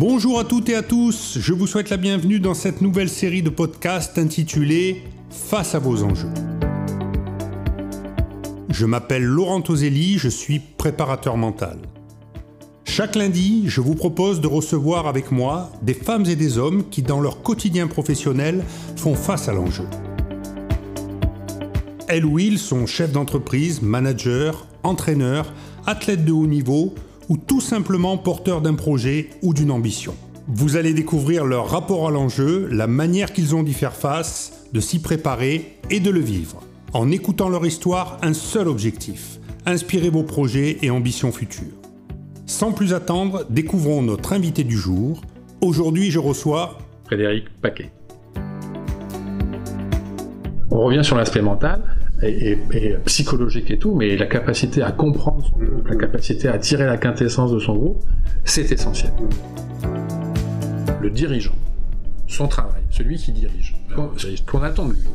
Bonjour à toutes et à tous, je vous souhaite la bienvenue dans cette nouvelle série de podcasts intitulée Face à vos enjeux. Je m'appelle Laurent Toselli, je suis préparateur mental. Chaque lundi, je vous propose de recevoir avec moi des femmes et des hommes qui, dans leur quotidien professionnel, font face à l'enjeu. Elles ou ils sont chefs d'entreprise, managers, entraîneurs, athlètes de haut niveau ou tout simplement porteurs d'un projet ou d'une ambition. Vous allez découvrir leur rapport à l'enjeu, la manière qu'ils ont d'y faire face, de s'y préparer et de le vivre. En écoutant leur histoire, un seul objectif, inspirer vos projets et ambitions futures. Sans plus attendre, découvrons notre invité du jour. Aujourd'hui, je reçois Frédéric Paquet. On revient sur l'aspect mental et, psychologique et tout, mais la capacité à comprendre son groupe, la capacité à tirer la quintessence de son groupe, c'est essentiel. Le dirigeant, son travail, celui qui dirige, ce qu'on attend de lui,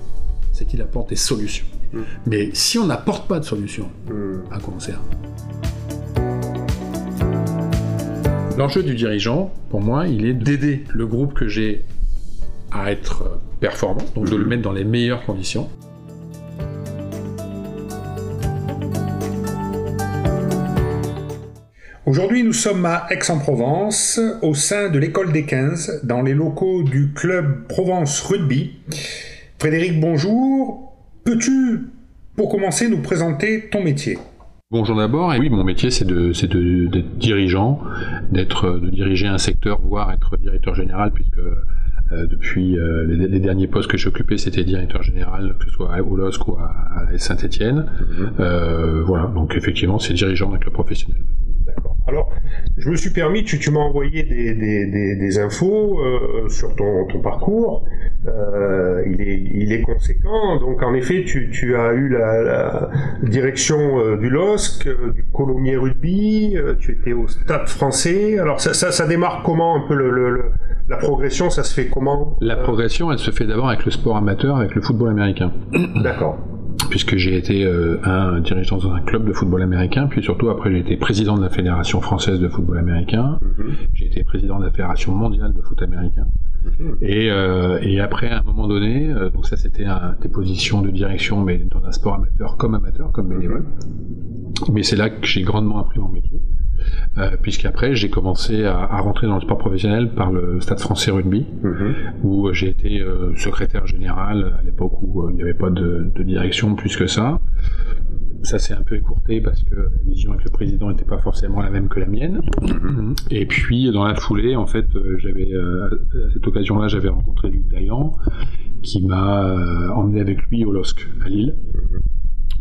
c'est qu'il apporte des solutions. Mm. Mais si on n'apporte pas de solutions, mm. à quoi on sert L'enjeu du dirigeant, pour moi, il est d'aider le groupe que j'ai à être performant, donc de le mettre dans les meilleures conditions. Aujourd'hui, nous sommes à Aix-en-Provence, au sein de l'école des 15, dans les locaux du club Provence Rugby. Frédéric, bonjour. Peux-tu, pour commencer, nous présenter ton métier? Bonjour d'abord, et oui, mon métier c'est de, d'être dirigeant, d'être, de diriger un secteur, voire être directeur général, puisque euh, depuis euh, les, derniers postes que j'ai occupés, c'était directeur général, que ce soit à Olosque ou à, Saint-Étienne. Mhm. Euh, voilà, donc effectivement, c'est dirigeant d'un club professionnel. Alors, je me suis permis, tu, tu m'as envoyé des, des, des, infos euh, sur ton, ton parcours. Euh, il, est, il est conséquent. Donc, en effet, tu, tu as eu la, la direction euh, du LOSC, du Colomier Rugby. Tu étais au Stade Français. Alors, ça, ça, ça démarre comment un peu le, le, la progression? Ça se fait comment? La progression, elle se fait d'abord avec le sport amateur, avec le football américain. D'accord puisque j'ai été euh, un dirigeant dans un club de football américain, puis surtout après j'ai été président de la Fédération française de football américain, mhm. j'ai été président de la Fédération mondiale de foot américain, mhm. et, euh, et, après à un moment donné, euh, donc ça c'était des positions de direction, mais dans un sport amateur comme amateur, comme bénévole, mhm. mais c'est là que j'ai grandement appris mon métier. Euh, puisqu'après j'ai commencé à, à, rentrer dans le sport professionnel par le Stade français rugby, mhm. où j'ai été euh, secrétaire général à l'époque où euh, il n'y avait pas de, de, direction plus que ça. Ça s'est un peu écourté parce que la vision avec le président n'était pas forcément la même que la mienne. Mhm. Et puis dans la foulée, en fait, j'avais à cette occasion-là, j'avais rencontré Luc Dayan, qui m'a emmené avec lui au LOSC à Lille.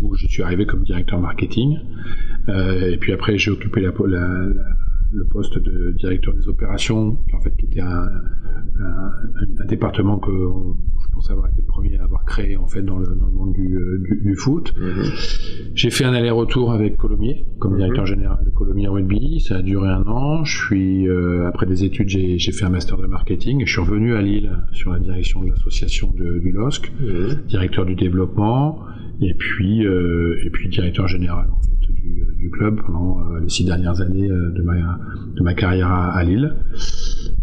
Où je suis arrivé comme directeur marketing. Euh, et puis après, j'ai occupé la, le poste de directeur des opérations, en fait, qui était un, un, un département que pense avoir été le premier à avoir créé en fait dans le, dans le monde du, euh, du, du foot. Mhm. J'ai fait un aller-retour avec Colomiers comme mhm. directeur général de Colomiers Rugby. Ça a duré un an. Je suis euh, après des études, j'ai fait un master de marketing. Je suis revenu à Lille sur la direction de l'association du LOSC, mhm. directeur du développement et puis euh, et puis directeur général en fait du, du club pendant euh, les six dernières années euh, de ma de ma carrière à, à Lille.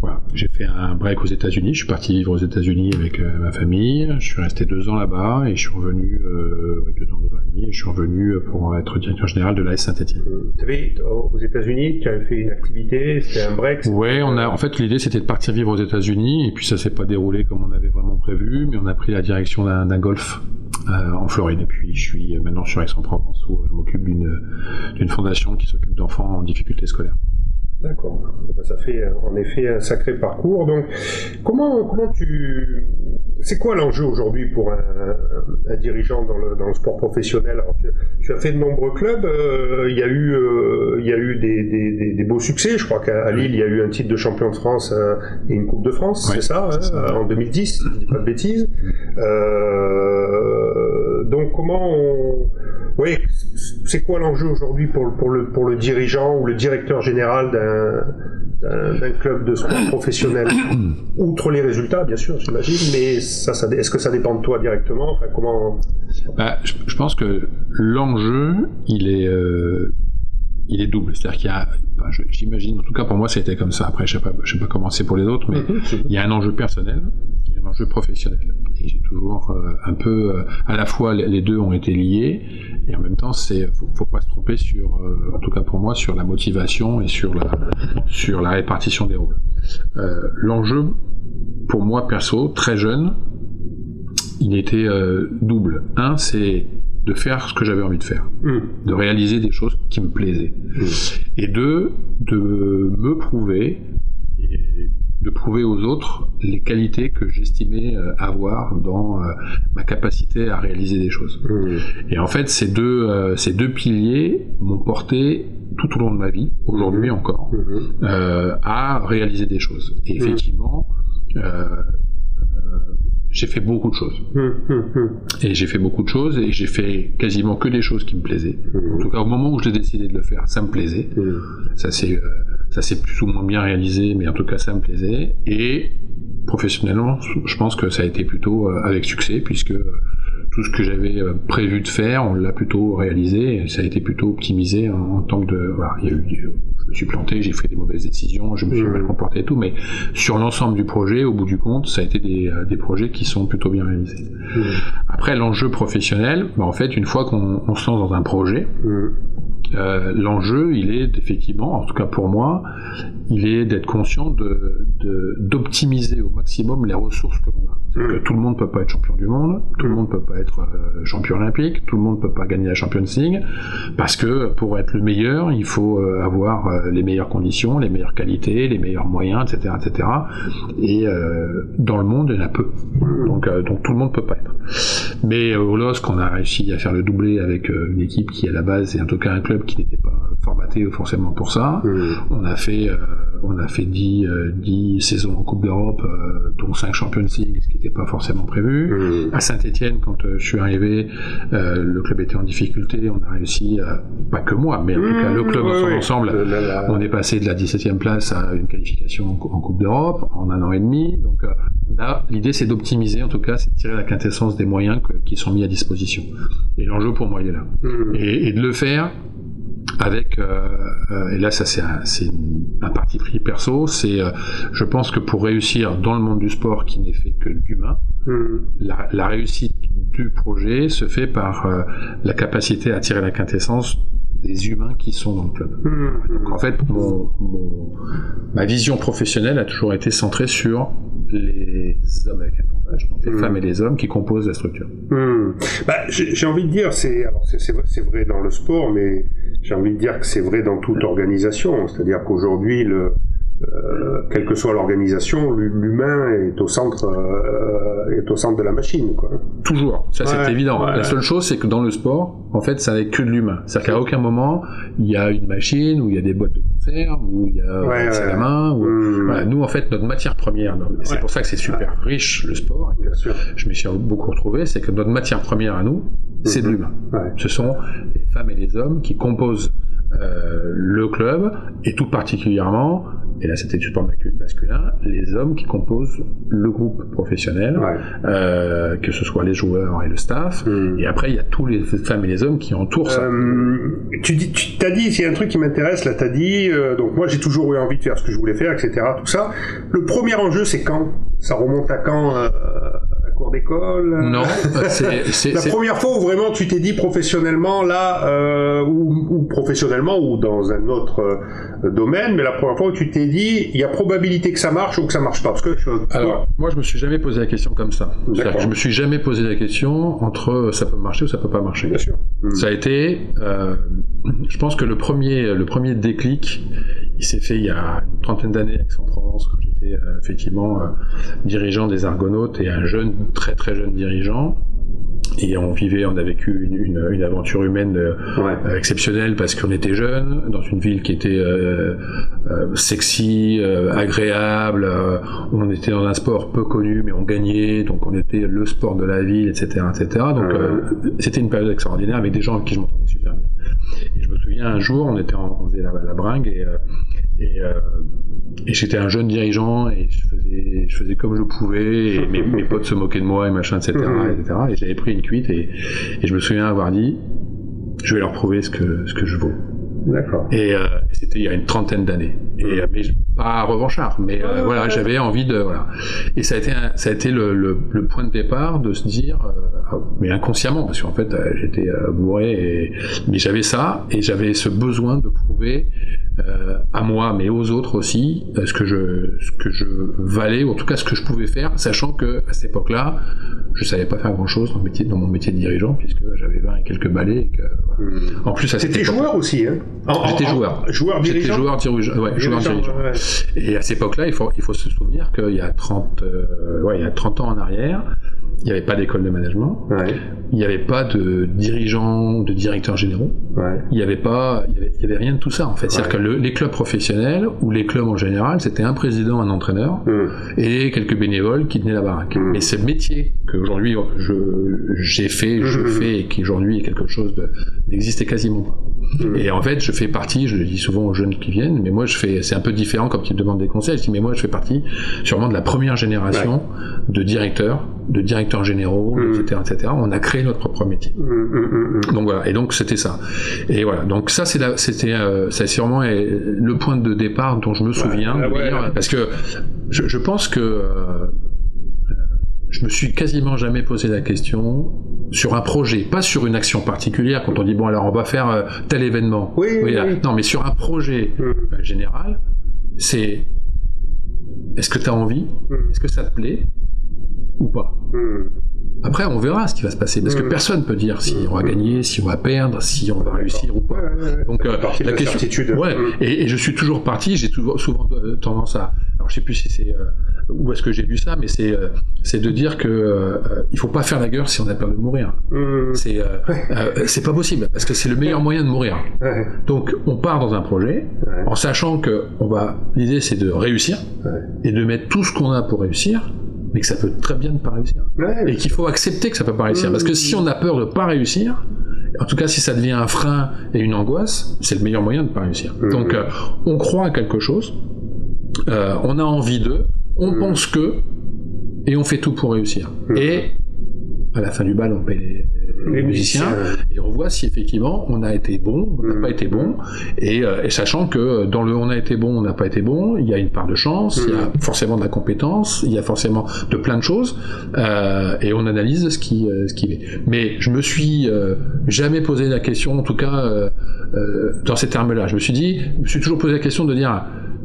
Voilà, j'ai fait un break aux États-Unis. Je suis parti vivre aux États-Unis avec euh, ma famille. Je suis resté deux ans là-bas et je suis revenu euh, deux ans, deux ans et demi. Et je suis revenu pour être directeur général de l'AS Saint-Étienne. Tu avais aux États-Unis, tu avais fait une activité, c'était un break. Ouais, on a. En fait, l'idée c'était de partir vivre aux États-Unis et puis ça s'est pas déroulé comme on avait vraiment prévu, mais on a pris la direction d'un golf euh, en Floride. Et puis je suis maintenant sur Aix-en-Provence où je m'occupe d'une fondation qui s'occupe d'enfants en difficulté scolaire. D'accord. Ça fait en effet un sacré parcours. Donc, comment, comment tu. C'est quoi l'enjeu aujourd'hui pour un, un, dirigeant dans le, dans le, sport professionnel? Alors, tu, tu, as fait de nombreux clubs. Euh, il y a eu, euh, il y a eu des, des, des, beaux succès. Je crois qu'à Lille, il y a eu un titre de champion de France euh, et une Coupe de France, c'est ça, hein, en 2010, si je dis pas de bêtises. donc, comment on oui, c'est quoi l'enjeu aujourd'hui pour, pour, le, pour le dirigeant ou le directeur général d'un club de sport professionnel? Outre les résultats, bien sûr, j'imagine, mais ça, ça est-ce que ça dépend de toi directement? Enfin, comment... Bah, je, pense que l'enjeu, il est... Euh, il est double. C'est-à-dire qu'il y a, j'imagine, en tout cas pour moi, c'était comme ça. Après, je sais pas, je sais pas comment c'est pour les autres, mais mhm. il y a un enjeu personnel, un enjeu professionnel. Et j'ai toujours euh, un peu, euh, à la fois, les deux ont été liés, et en même temps, c'est, faut, faut pas se tromper sur, euh, en tout cas pour moi, sur la motivation et sur la, sur la répartition des rôles. L'enjeu, pour moi perso, très jeune, il était double. Un, c'est de faire ce que j'avais envie de faire, hmm. de réaliser des choses qui me plaisaient. Hmm. Et deux, de me prouver et de prouver aux autres les qualités que j'estimais euh, avoir dans euh, ma capacité à réaliser des choses. Hmm. Et en fait, ces deux, euh, ces deux piliers m'ont porté tout au long de ma vie, aujourd'hui encore, à réaliser des choses. Et effectivement, j'ai fait beaucoup de choses. Et j'ai fait beaucoup de choses et j'ai fait quasiment que des choses qui me plaisaient. En tout cas, au moment où j'ai décidé de le faire, ça me plaisait. Ça euh, ça s'est plus ou moins bien réalisé, mais en tout cas, ça me plaisait. Et professionnellement, je pense que ça a été plutôt euh, avec succès puisque tout ce que j'avais euh, prévu de faire, on l'a plutôt réalisé et ça a été plutôt optimisé en, tant que de, voilà, il y a eu, je me suis planté, j'ai fait des mauvaises décisions, je me suis mal comporté et tout, mais sur l'ensemble du projet, au bout du compte, ça a été des, euh, des projets qui sont plutôt bien réalisés. Après, l'enjeu professionnel, bah, en fait, une fois qu'on se lance dans un projet, euh, l'enjeu, il est effectivement, en tout cas pour moi, il est d'être conscient de d'optimiser au maximum les ressources que l'on a. Que tout le monde peut pas être champion du monde, tout le monde peut pas être euh, champion olympique, tout le monde peut pas gagner la Champions League, parce que pour être le meilleur, il faut euh, avoir les meilleures conditions, les meilleures qualités, les meilleurs moyens, etc., etc. Et dans le monde, il y en a peu. Donc, donc tout le monde peut pas être. Mais au LOSC, on a réussi à faire le doublé avec une équipe qui à la base est en tout cas un club qui n'était pas formaté forcément pour ça. Mmh. On a fait euh, on a fait 10, euh, saisons en Coupe d'Europe, euh, dont 5 Champions League, ce qui n'était pas forcément prévu. Mmh. À Saint-Etienne, quand je suis arrivé, le club était en difficulté. On a réussi, pas que moi, mais en tout cas le club dans son ensemble, on est passé de la 17e place à une qualification en, Coupe d'Europe en un an et demi. Donc là, l'idée c'est d'optimiser, en tout cas, c'est de tirer la quintessence des moyens qui sont mis à disposition. Et l'enjeu pour moi, il est là. Mmh. et de le faire avec euh, euh, et là ça c'est un, un, parti pris perso c'est euh, je pense que pour réussir dans le monde du sport qui n'est fait que d'humain hmm. la, la, réussite du projet se fait par la capacité à tirer la quintessence des humains qui sont dans le club. Hmm. Donc en fait, mon, mon, ma vision professionnelle a toujours été centrée sur les hommes avec un avantage, donc les hmm. femmes et les hommes qui composent la structure. Bah, J'ai envie de dire, c'est vrai dans le sport, mais j'ai envie de dire que c'est vrai dans toute organisation. C'est-à-dire qu'aujourd'hui, le, euh, quelle que soit l'organisation, l'humain est au centre euh, est au centre de la machine. Quoi. Toujours, ça c'est évident. La seule chose, c'est que dans le sport, en fait, ça n'est que de l'humain. C'est-à-dire qu'à aucun moment il y a une machine où il y a des boîtes de conserve, où il y a ouais, la main. Mmh. nous, en fait, notre matière première, c'est pour ça que c'est super riche le sport. Et que je me suis beaucoup retrouvé, c'est que notre matière première à nous, c'est de mmh. l'humain. Ce sont les femmes et les hommes qui composent euh, le club et tout particulièrement et là c'était du sport masculin, les hommes qui composent le groupe professionnel, euh, que ce soit les joueurs et le staff, hmm. et après il y a tous les femmes et les hommes qui entourent ça. Euh, tu dis, tu t'as dit, a un truc qui m'intéresse, là t'as dit, euh, donc moi j'ai toujours eu envie de faire ce que je voulais faire, etc. Tout ça. Le premier enjeu c'est quand? Ça remonte à quand d'école? Non, c'est la première fois où vraiment tu t'es dit professionnellement là, euh, ou, professionnellement ou dans un autre euh, domaine, mais la première fois où tu t'es dit il y a probabilité que ça marche ou que ça marche pas. Parce que alors moi je me suis jamais posé la question comme ça. Je me suis jamais posé la question entre euh, ça peut marcher ou ça peut pas marcher. Bien sûr. Ça a été, je pense que le premier le premier déclic, il s'est fait il y a une trentaine d'années avec Aix-en-Provence quand j'étais effectivement dirigeant des Argonautes et un jeune très très jeune dirigeant et on vivait, on a vécu une, une, aventure humaine euh, exceptionnelle parce qu'on était jeunes dans une ville qui était euh, euh sexy, euh, agréable. on était dans un sport peu connu, mais on gagnait, donc on était le sport de la ville, etc., etc. Donc c'était une période extraordinaire avec des gens avec qui je m'entendais super bien. Et je me souviens un jour, on était en, on faisait la, la bringue et, et et j'étais un jeune dirigeant et je faisais, je faisais comme je pouvais et mes, mes potes se moquaient de moi et machin, etc., etc. Et j'avais pris une cuite et, et, je me souviens avoir dit, je vais leur prouver ce que, ce que je vaux. D'accord. Et euh, c'était il y a une trentaine d'années. Et euh, mais pas revanchard, mais euh, voilà, j'avais envie de voilà. Et ça a été ça a été le, le, le, point de départ de se dire, euh, mais inconsciemment, parce qu'en fait j'étais bourré, et, mais j'avais ça et j'avais ce besoin de prouver euh, à moi, mais aux autres aussi, euh, ce que je ce que je valais, ou en tout cas ce que je pouvais faire, sachant que à cette époque-là, je savais pas faire grand-chose dans, métier, dans mon métier de dirigeant, puisque j'avais 20 et quelques balais. Et que, voilà. Hmm. En plus, à C'était joueur aussi, hein? J'étais joueur. Joueur dirigeant? J'étais joueur, dirigeant, ouais, joueur dirigeant. Ouais. Et à cette époque-là, il faut se souvenir qu'il y a 30 euh, y a 30 ans en arrière, il n'y avait pas d'école de management. Ouais. Il n'y avait pas de dirigeants, de directeurs généraux. Ouais. Il n'y avait pas, il y avait, il y avait, rien de tout ça en fait. C'est-à-dire que le, les clubs professionnels ou les clubs en général, c'était un président, un entraîneur mmh. et quelques bénévoles qui tenaient la baraque. Mmh. Mais ce métier que aujourd'hui j'ai fait, je mmh. fais et qui aujourd'hui est quelque chose n'existait quasiment pas. Mmh. Et en fait, je fais partie, je le dis souvent aux jeunes qui viennent, mais moi je fais, c'est un peu différent quand ils me demandent des conseils. Je dis mais moi je fais partie sûrement de la première génération de directeurs, de directeurs généraux, mmh. etc., etc. On a créé notre propre métier. Mmh, donc voilà. Et donc c'était ça. Et voilà. Donc ça c'est c'était, euh, c'est sûrement le point de départ dont je me souviens, ouais, ouais, dire, parce que je, je pense que euh, je me suis quasiment jamais posé la question sur un projet, pas sur une action particulière. Quand on dit bon alors on va faire euh, tel événement, oui, oui, oui. non mais sur un projet euh, général, c'est est-ce que tu as envie, est-ce que ça te plaît? Ou pas. Mmh. Après, on verra ce qui va se passer, parce que personne peut dire si on va gagner, si on va perdre, si on va réussir ou pas. Donc, euh, la question, ouais, et, et, je suis toujours parti. J'ai souvent tendance à, alors je sais plus si c'est euh, où est-ce que j'ai lu ça, mais c'est euh, c'est de dire que il faut pas faire la gueule si on a peur de mourir. C'est c'est pas possible parce que c'est le meilleur moyen de mourir. Donc on part dans un projet en sachant que on va l'idée c'est de réussir et de mettre tout ce qu'on a pour réussir mais que ça peut très bien ne pas réussir. Et qu'il faut accepter que ça peut pas réussir. Mmh. Parce que si on a peur de pas réussir, en tout cas si ça devient un frein et une angoisse, c'est le meilleur moyen de pas réussir. Mmh. Donc euh, on croit à quelque chose, euh, on a envie d'eux, on mmh. pense que, et on fait tout pour réussir. Et à la fin du bal, on paye les, les musiciens et on voit si effectivement on a été bon, on n'a pas été bon et, euh, et, sachant que dans le on a été bon, on n'a pas été bon, il y a une part de chance, il y a forcément de la compétence, il y a forcément de plein de choses euh, et on analyse ce qui euh, ce qui est. Mais je me suis euh, jamais posé la question, en tout cas euh, dans ces termes-là, je me suis dit, je me suis toujours posé la question de dire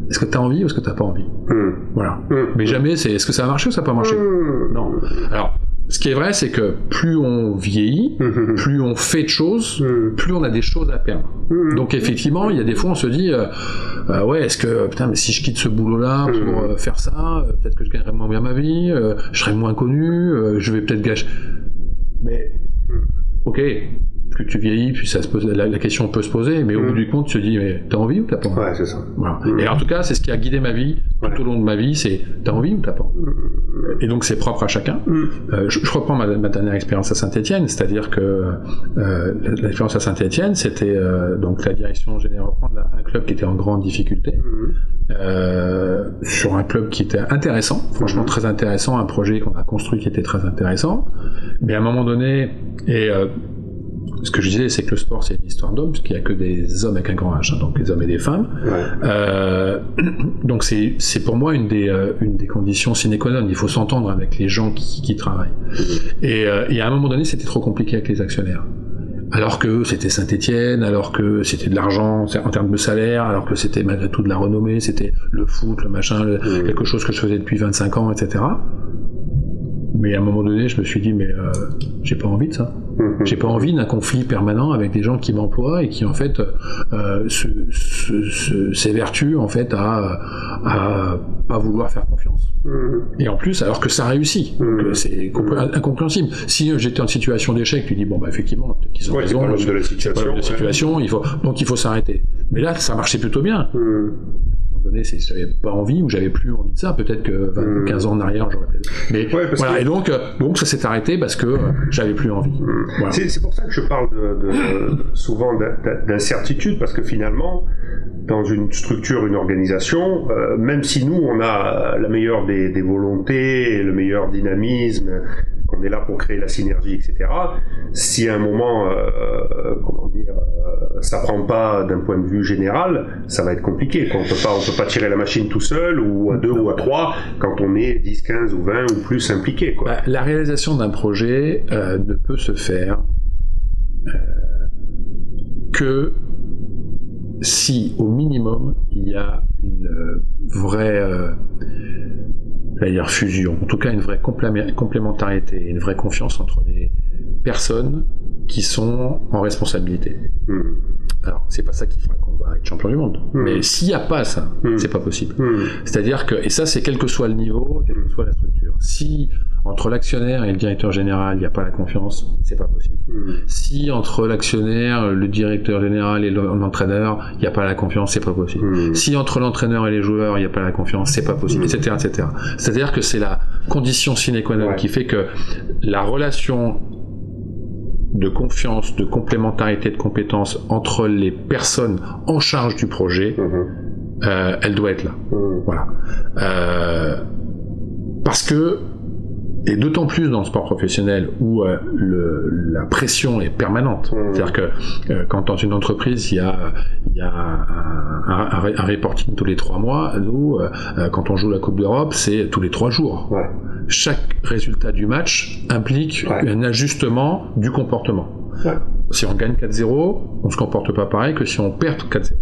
est-ce que tu as envie ou est-ce que tu n'as pas envie? Mmh. Voilà. Mmh. Mais jamais c'est est-ce que ça a marché ou ça n'a pas marché? Mmh. Non. Alors, ce qui est vrai, c'est que plus on vieillit, mmh. plus on fait de choses, mmh. plus on a des choses à perdre. Mmh. Donc effectivement, il y a des fois on se dit, euh, euh, ouais, est-ce que putain, mais si je quitte ce boulot-là pour euh, faire ça, euh, peut-être que je gagnerai moins bien ma vie, je serai moins connu, je vais peut-être gâcher. Mais ok, plus tu vieillis, plus ça se pose, la, la question peut se poser, mais au bout du compte, tu te dis, mais t'as envie ou t'as pas envie? Ouais, c'est ça. Voilà. Et en tout cas, c'est ce qui a guidé ma vie tout ouais. au long de ma vie, c'est t'as envie ou t'as pas envie? Et donc c'est propre à chacun. Euh, je, je, reprends ma, ma, dernière expérience à Saint-Etienne, c'est-à-dire que euh, l'expérience à Saint-Etienne, c'était euh, donc la direction générale reprendre un club qui était en grande difficulté, euh, sur un club qui était intéressant, franchement très intéressant, un projet qu'on a construit qui était très intéressant, mais à un moment donné, et euh, ce que je disais, c'est que le sport, c'est une histoire d'hommes, puisqu'il n'y a que des hommes avec un grand H, hein, donc des hommes et des femmes. Ouais. Euh, donc c'est, pour moi une des, euh, une des conditions sine qua non. Il faut s'entendre avec les gens qui, qui travaillent. Mmh. Et, euh, et, à un moment donné, c'était trop compliqué avec les actionnaires. Alors que c'était Saint-Étienne, alors que c'était de l'argent en termes de salaire, alors que c'était malgré tout de la renommée, c'était le foot, le machin, le, mmh. quelque chose que je faisais depuis 25 ans, etc. Mais à un moment donné, je me suis dit, mais euh, j'ai pas envie de ça. Mmh. J'ai pas envie d'un conflit permanent avec des gens qui m'emploient et qui en fait euh, s'évertuent en fait à, à pas vouloir faire confiance. Mmh. Et en plus, alors que ça réussit, mmh. c'est incompréhensible. Si j'étais en situation d'échec, tu dis bon bah effectivement peut-être qu'ils ont ouais, raison. de la situation. de la situation, il faut donc il faut s'arrêter. Mais là, ça marchait plutôt bien donné, si j'avais pas envie ou j'avais plus envie de ça, peut-être que 20, mmh. 15 ans en arrière, j'aurais peut-être. Mais ouais, voilà, que... et donc, euh, donc ça s'est arrêté parce que euh, j'avais plus envie. Mmh. Voilà. C'est pour ça que je parle de, de, souvent d'incertitude, parce que finalement, dans une structure, une organisation, euh, même si nous, on a la meilleure des, des volontés, le meilleur dynamisme, qu'on est là pour créer la synergie, etc. Si à un moment, euh, comment dire, euh, ça prend pas d'un point de vue général, ça va être compliqué. On peut pas, on peut pas tirer la machine tout seul ou à deux ou à trois quand on est 10, 15 ou 20 ou plus impliqué. Quoi. Bah, la réalisation d'un projet euh, ne peut se faire que si au minimum il y a une vraie dire fusion, en tout cas une vraie complémentarité, une vraie confiance entre les personnes qui sont en responsabilité. Hmm. Alors, c'est pas ça qui fera qu'on va être champion du monde. Hmm. Mais s'il n'y a pas ça, hmm. c'est pas possible. C'est-à-dire que, et ça, c'est quel que soit le niveau, quelle que soit la structure. Si entre l'actionnaire et le directeur général, il n'y a pas la confiance, c'est pas possible. Si entre l'actionnaire, le directeur général et l'entraîneur, il n'y a pas la confiance, c'est pas possible. Si entre l'entraîneur et les joueurs, il n'y a pas la confiance, c'est pas possible, etc., etc. C'est-à-dire que c'est la condition sine qua non qui fait que la relation de confiance, de complémentarité de compétences entre les personnes en charge du projet, euh, elle doit être là. Voilà. Euh, parce que et d'autant plus dans le sport professionnel où euh, le, la pression est permanente. Mmh. C'est-à-dire que euh, quand dans une entreprise il y a, il y a un, un, un, reporting tous les trois mois, nous, euh, quand on joue la Coupe d'Europe, c'est tous les trois jours. Ouais. Chaque résultat du match implique un ajustement du comportement. Ouais. Si on gagne 4-0, on se comporte pas pareil que si on perd 4-0. Mmh.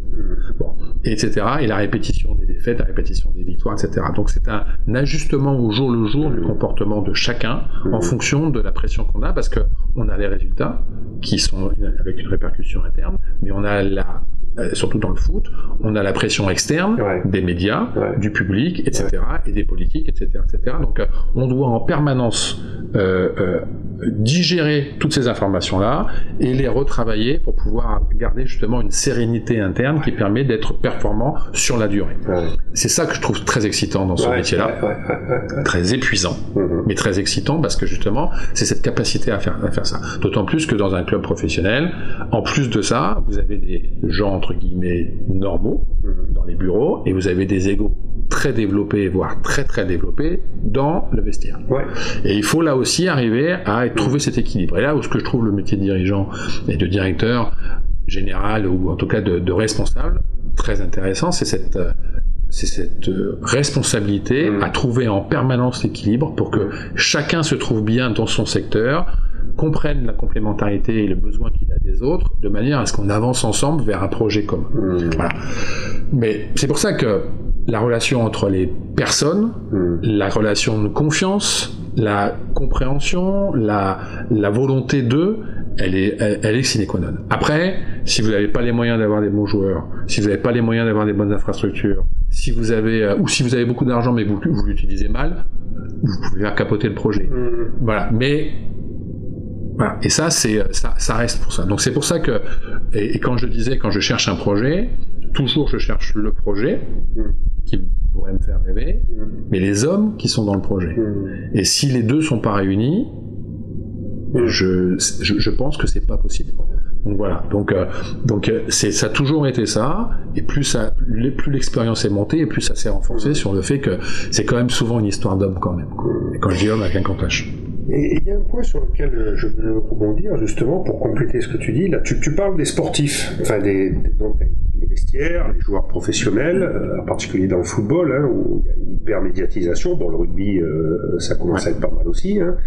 Bon, etc. Et la répétition des défaites, la répétition des victoires, etc. Donc c'est un ajustement au jour le jour du comportement de chacun en fonction de la pression qu'on a, parce que on a les résultats qui sont avec une répercussion interne, mais on a la surtout dans le foot, on a la pression externe des médias, du public, etc., et des politiques, etc., etc. Donc, euh, on doit en permanence euh, euh, digérer toutes ces informations-là et les retravailler pour pouvoir garder justement une sérénité interne qui permet d'être performant sur la durée. C'est ça que je trouve très excitant dans ce métier-là, très épuisant, mm-hmm. mais très excitant parce que justement, c'est cette capacité à faire, à faire ça. D'autant plus que dans un club professionnel, en plus de ça, vous avez des gens entre guillemets normaux mhm. dans les bureaux et vous avez des égaux très développés, voire très très développés dans le vestiaire. Et il faut là aussi arriver à trouver cet équilibre. Et là où ce que je trouve le métier de dirigeant et de directeur général ou en tout cas de, responsable très intéressant, c'est cette c'est cette responsabilité mhm. à trouver en permanence l'équilibre pour que chacun se trouve bien dans son secteur, comprennent la complémentarité et le besoin qu'il a des autres, de manière à ce qu'on avance ensemble vers un projet commun. Mmh. Voilà. Mais c'est pour ça que la relation entre les personnes, mmh. la relation de confiance, la compréhension, la, la volonté d'eux, elle est, elle, est sine qua non. Après, si vous n'avez pas les moyens d'avoir des bons joueurs, si vous n'avez pas les moyens d'avoir des bonnes infrastructures, si vous avez, euh, ou si vous avez beaucoup d'argent mais vous, vous l'utilisez mal, vous pouvez faire capoter le projet. Mmh. Voilà. Mais et ça, c'est ça, ça, reste pour ça. Donc c'est pour ça que, et, quand je disais, quand je cherche un projet, toujours je cherche le projet qui pourrait me faire rêver, mais les hommes qui sont dans le projet. Et si les deux sont pas réunis, je, je, pense que c'est pas possible. Donc voilà. Donc euh, donc euh, c'est ça a toujours été ça. Et plus ça, plus l'expérience est montée, et plus ça s'est renforcé sur le fait que c'est quand même souvent une histoire d'homme quand même. Et quand je dis homme, avec un H. Et il y a un point sur lequel euh, je veux rebondir justement pour compléter ce que tu dis. Là, tu, tu parles des sportifs, enfin des, donc, les vestiaires, les joueurs professionnels, euh, en particulier dans le football, hein, où il y a une hyper médiatisation. Bon, le rugby, euh, ça commence à être pas mal aussi, hein,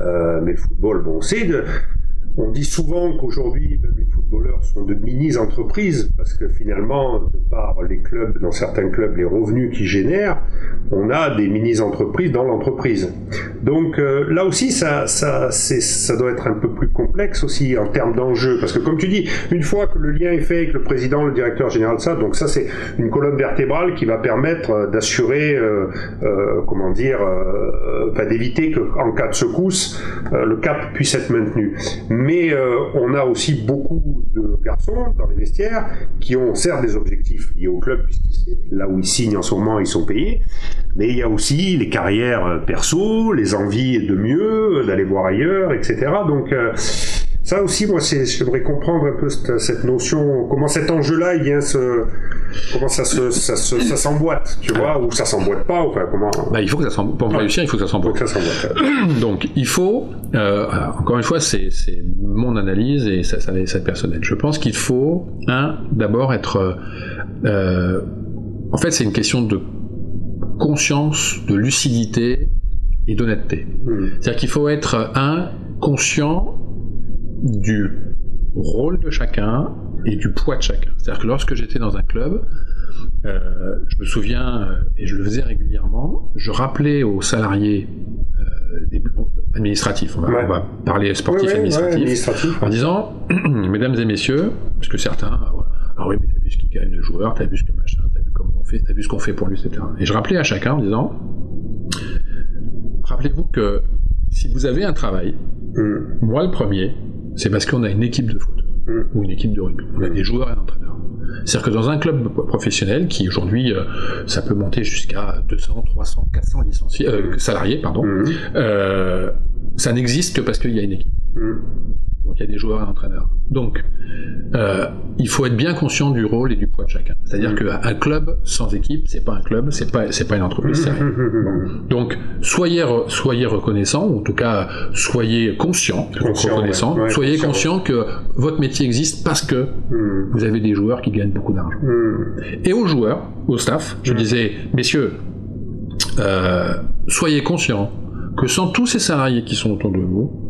euh, mais le football, bon, c'est de on dit souvent qu'aujourd'hui, les footballeurs sont de mini-entreprises, parce que finalement, de par les clubs, dans certains clubs, les revenus qu'ils génèrent, on a des mini-entreprises dans l'entreprise. Donc euh, là aussi, ça, ça, ça doit être un peu plus complexe aussi en termes d'enjeux, parce que comme tu dis, une fois que le lien est fait avec le président, le directeur général ça, donc ça c'est une colonne vertébrale qui va permettre euh, d'assurer, euh, comment dire, d'éviter qu'en cas de secousse, le cap puisse être maintenu euh, on a aussi beaucoup de garçons dans les vestiaires qui ont certes des objectifs liés au club, puisque c'est là où ils signent en ce moment, ils sont payés, mais il y a aussi les carrières euh, perso, les envies de mieux, d'aller voir ailleurs, etc. Donc Ça aussi, moi, j'aimerais comprendre un peu cette, cette, notion, comment cet enjeu-là, il vient se, comment ça se, ça, ça s'emboîte, tu vois, ou ça s'emboîte pas, ou enfin, comment. Bah, il faut que ça s'emboîte. Pour réussir, il faut que ça s'emboîte. Donc, il faut, euh, encore une fois, c'est mon analyse et ça, ça, ça personnel. Je pense qu'il faut, un, d'abord être, euh, en fait, c'est une question de conscience, de lucidité et d'honnêteté. Hmm. C'est-à-dire qu'il faut être, un, conscient du rôle de chacun et du poids de chacun. C'est-à-dire que lorsque j'étais dans un club, euh, je me souviens, euh, et je le faisais régulièrement, je rappelais aux salariés euh, administratifs, on va, parler sportifs administratifs, en disant, mesdames et messieurs, parce que certains, ah oui, mais t'as vu ce qu'il gagne le joueur, t'as vu ce que machin, t'as vu comment on fait, t'as vu ce qu'on fait pour lui, etc. Et je rappelais à chacun en disant, rappelez-vous que si vous avez un travail, mm. moi le premier, c'est parce qu'on a une équipe de foot mm. ou une équipe de rugby. On a des joueurs et des entraîneurs. C'est-à-dire que dans un club professionnel qui aujourd'hui, euh, ça peut monter jusqu'à 200, 300, 400 licenciés, euh, salariés, pardon, mm. euh, ça n'existe que parce qu'il y a une équipe. Donc il y a des joueurs et entraîneurs. Donc euh, il faut être bien conscient du rôle et du poids de chacun. C'est-à-dire mm. qu'un club sans équipe, c'est pas un club, c'est pas c'est pas une entreprise. Donc soyez soyez reconnaissant, ou en tout cas soyez conscient, reconnaissant, soyez conscient que votre métier existe parce que mm. vous avez des joueurs qui gagnent beaucoup d'argent. Mm. Et aux joueurs, au staff, je disais messieurs, euh, soyez conscients que sans tous ces salariés qui sont autour de vous,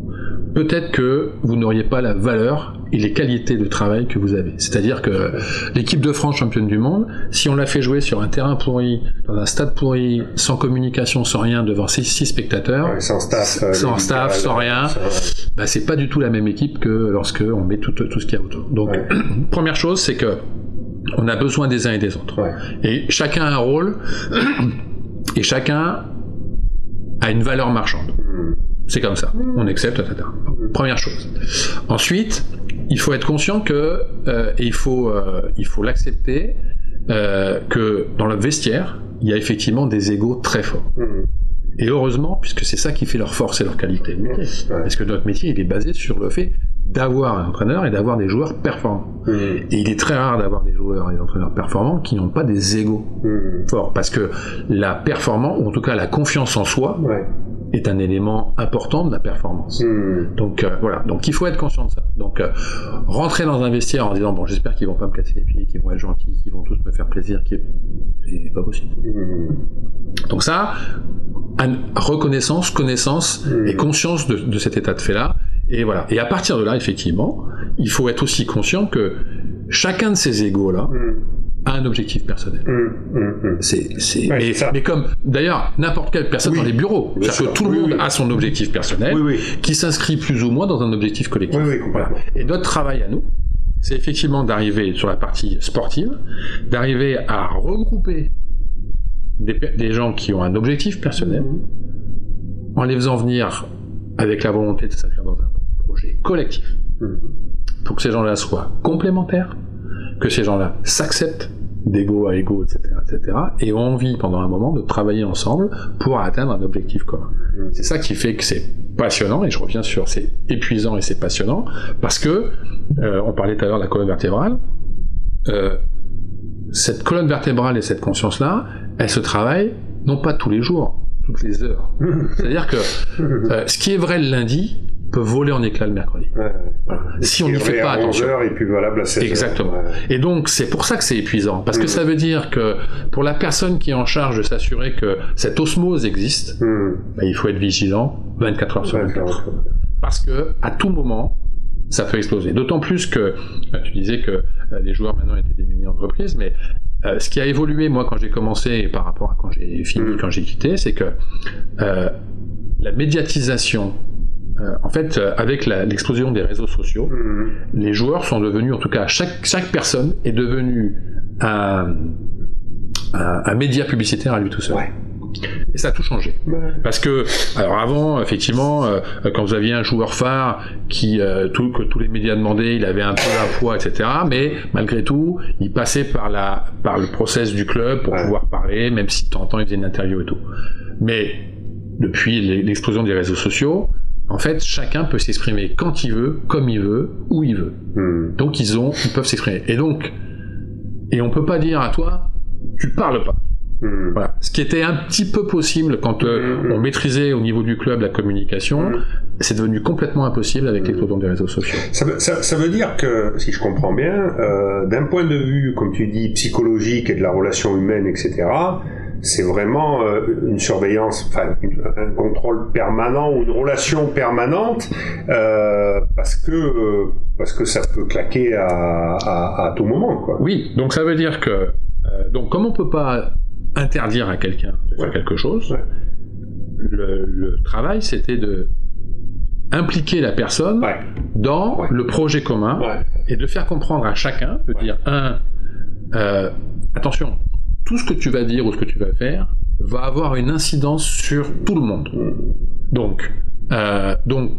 peut-être que vous n'auriez pas la valeur et les qualités de travail que vous avez. C'est-à-dire que l'équipe de France championne du monde, si on l'a fait jouer sur un terrain pourri, dans un stade pourri, sans communication, sans rien, devant six, six spectateurs, sans staff, euh, sans, staff, sans rien, bah, c'est pas du tout la même équipe que lorsque on met tout, tout ce qu'il y a autour. Donc, première chose, c'est que on a besoin des uns et des autres. Et chacun a un rôle, et chacun a une valeur marchande. Hmm. C'est comme ça, on accepte, etc. Première chose. Ensuite, il faut être conscient que, euh, et il faut, euh, il faut l'accepter, euh, que dans le vestiaire, il y a effectivement des égaux très forts. Mm-hmm. Et heureusement, puisque c'est ça qui fait leur force et leur qualité. Parce que notre métier, il est basé sur le fait d'avoir un entraîneur et d'avoir des joueurs performants. Mm-hmm. Et il est très rare d'avoir des joueurs et des entraîneurs performants qui n'ont pas des égaux mm-hmm. forts. Parce que la performance, ou en tout cas la confiance en soi, est un élément important de la performance. Hmm. Donc euh, voilà, donc il faut être conscient de ça. Donc euh, rentrer dans un vestiaire en disant bon j'espère qu'ils vont pas me casser les pieds, qu'ils vont être gentils, qu'ils vont tous me faire plaisir, c'est pas possible. Hmm. Donc ça, reconnaissance, connaissance hmm. et conscience de, de, cet état de fait là. Et voilà. Et à partir de là, effectivement, il faut être aussi conscient que chacun de ces égaux là un objectif personnel. Mmh, mmh, mmh. C'est, mais, comme d'ailleurs n'importe quelle personne dans les bureaux, parce que tout le monde a son objectif personnel, qui s'inscrit plus ou moins dans un objectif collectif. Et notre travail à nous, c'est effectivement d'arriver sur la partie sportive, d'arriver à regrouper des, des, gens qui ont un objectif personnel, en les faisant venir avec la volonté de s'inscrire dans un projet collectif, pour que ces gens-là soient complémentaires que ces gens-là s'acceptent d'ego à ego, etc., etc., et ont envie pendant un moment de travailler ensemble pour atteindre un objectif commun. Mm. C'est ça qui fait que c'est passionnant, et je reviens sur c'est épuisant et c'est passionnant, parce que, euh, on parlait tout à l'heure de la colonne vertébrale, euh, cette colonne vertébrale et cette conscience-là, elle se travaille non pas tous les jours, toutes les heures. C'est-à-dire que euh, ce qui est vrai le lundi, peut voler en éclats le mercredi. Si on n'y fait pas attention. et puis valable à 16 Exactement. Et donc c'est pour ça que c'est épuisant, parce que mm. ça veut dire que pour la personne qui est en charge de s'assurer que cette osmose existe, mm. bah, il faut être vigilant 24 heures sur 24. Parce que à tout moment, ça peut exploser. D'autant plus que bah, tu disais que euh, les joueurs maintenant étaient des mini-entreprises, mais euh, ce qui a évolué moi quand j'ai commencé par rapport à quand j'ai fini, mm. quand j'ai quitté, c'est que euh, la médiatisation euh, en fait, euh, avec l'explosion des réseaux sociaux, mhm. les joueurs sont devenus, en tout cas, chaque, chaque personne est devenue un, un, média publicitaire à lui tout seul. Et ça a tout changé. Parce que, alors avant, effectivement, euh, quand vous aviez un joueur phare qui, tout, que tous les médias demandaient, il avait un peu un poids, etc. Mais malgré tout, il passait par, la, par le process du club pour pouvoir parler, même si de temps en temps il faisait une interview et tout. Mais depuis l'explosion des réseaux sociaux, en fait, chacun peut s'exprimer quand il veut, comme il veut, où il veut. Hmm. Donc ils ont, ils peuvent s'exprimer. Et donc, et on peut pas dire à toi, tu parles pas. Hmm. Voilà. Ce qui était un petit peu possible quand euh, Mhm. on maîtrisait au niveau du club la communication, c'est devenu complètement impossible avec l'explosion des réseaux sociaux. Ça, veut- ça- ça veut dire que, si je comprends bien, euh, d'un point de vue, comme tu dis, psychologique et de la relation humaine, etc., c'est vraiment euh, une surveillance, enfin un contrôle permanent ou une relation permanente, euh, parce que euh, parce que ça peut claquer à, à, à tout moment, quoi. Oui, donc ça veut dire que, euh, donc comme on peut pas interdire à quelqu'un de faire Ouais. quelque chose, Ouais. le, le travail c'était de impliquer la personne Ouais. dans le projet commun et de faire comprendre à chacun, de dire un, euh, attention, tout ce que tu vas dire ou ce que tu vas faire va avoir une incidence sur tout le monde. Donc, euh, donc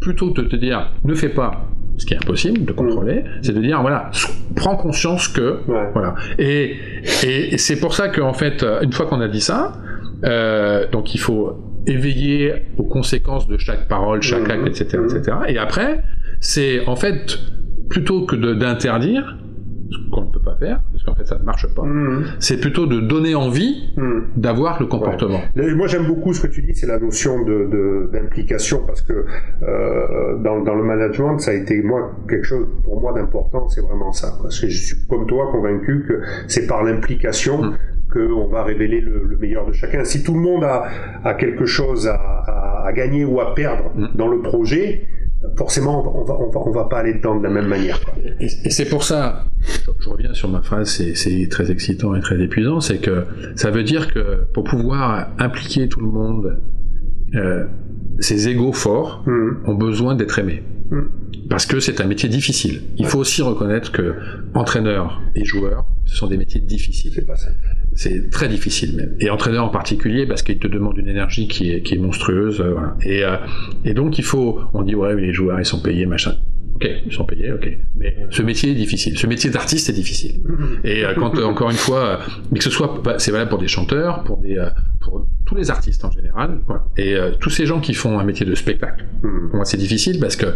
plutôt que de te dire ne fais pas ce qui est impossible de contrôler, c'est de dire voilà, prends conscience que Ouais. voilà. Et, et, et c'est pour ça qu'en fait, euh, une fois qu'on a dit ça, euh, donc il faut éveiller aux conséquences de chaque parole, chaque Mhm. acte, etc., etc. Et après, c'est en fait plutôt que d'interdire, faire, parce qu'en fait ça ne marche pas, Hmm. c'est plutôt de donner envie Hmm. d'avoir le comportement. Moi, j'aime beaucoup ce que tu dis, c'est la notion de de- d'implication, parce que euh, dans, dans le management, ça a été moi quelque chose pour moi d'important, c'est vraiment ça. Parce que je suis comme toi convaincu que c'est par l'implication Mm. qu'on va révéler le, le meilleur de chacun. Si tout le monde a, a quelque chose à, à- à gagner ou à perdre dans le projet, forcément, on va, on va, on va pas aller dedans de la même manière. Quoi. Et, et c'est pour ça, je, je reviens sur ma phrase, c'est- très excitant et très épuisant, c'est que ça veut dire que pour pouvoir impliquer tout le monde, euh, ces égaux forts Mm. ont besoin d'être aimés. Mm. Parce que c'est un métier difficile. Il faut aussi reconnaître que entraîneur et joueur, ce sont des métiers difficiles. C'est pas ça. C'est très difficile même. Et entraîneur en particulier parce qu'il te demande une énergie qui est, qui est monstrueuse. euh, voilà. et, euh, et donc il faut, on dit ouais les joueurs ils sont payés machin. Ok, ils sont payés, ok. Mais ce métier est difficile. Ce métier d'artiste est difficile. Et euh, quand euh, encore une fois, euh, mais que ce soit, bah, c'est valable pour des chanteurs, pour des, euh, pour tous les artistes en général. Voilà. Et euh, tous ces gens qui font un métier de spectacle. Mm. Pour moi c'est difficile parce que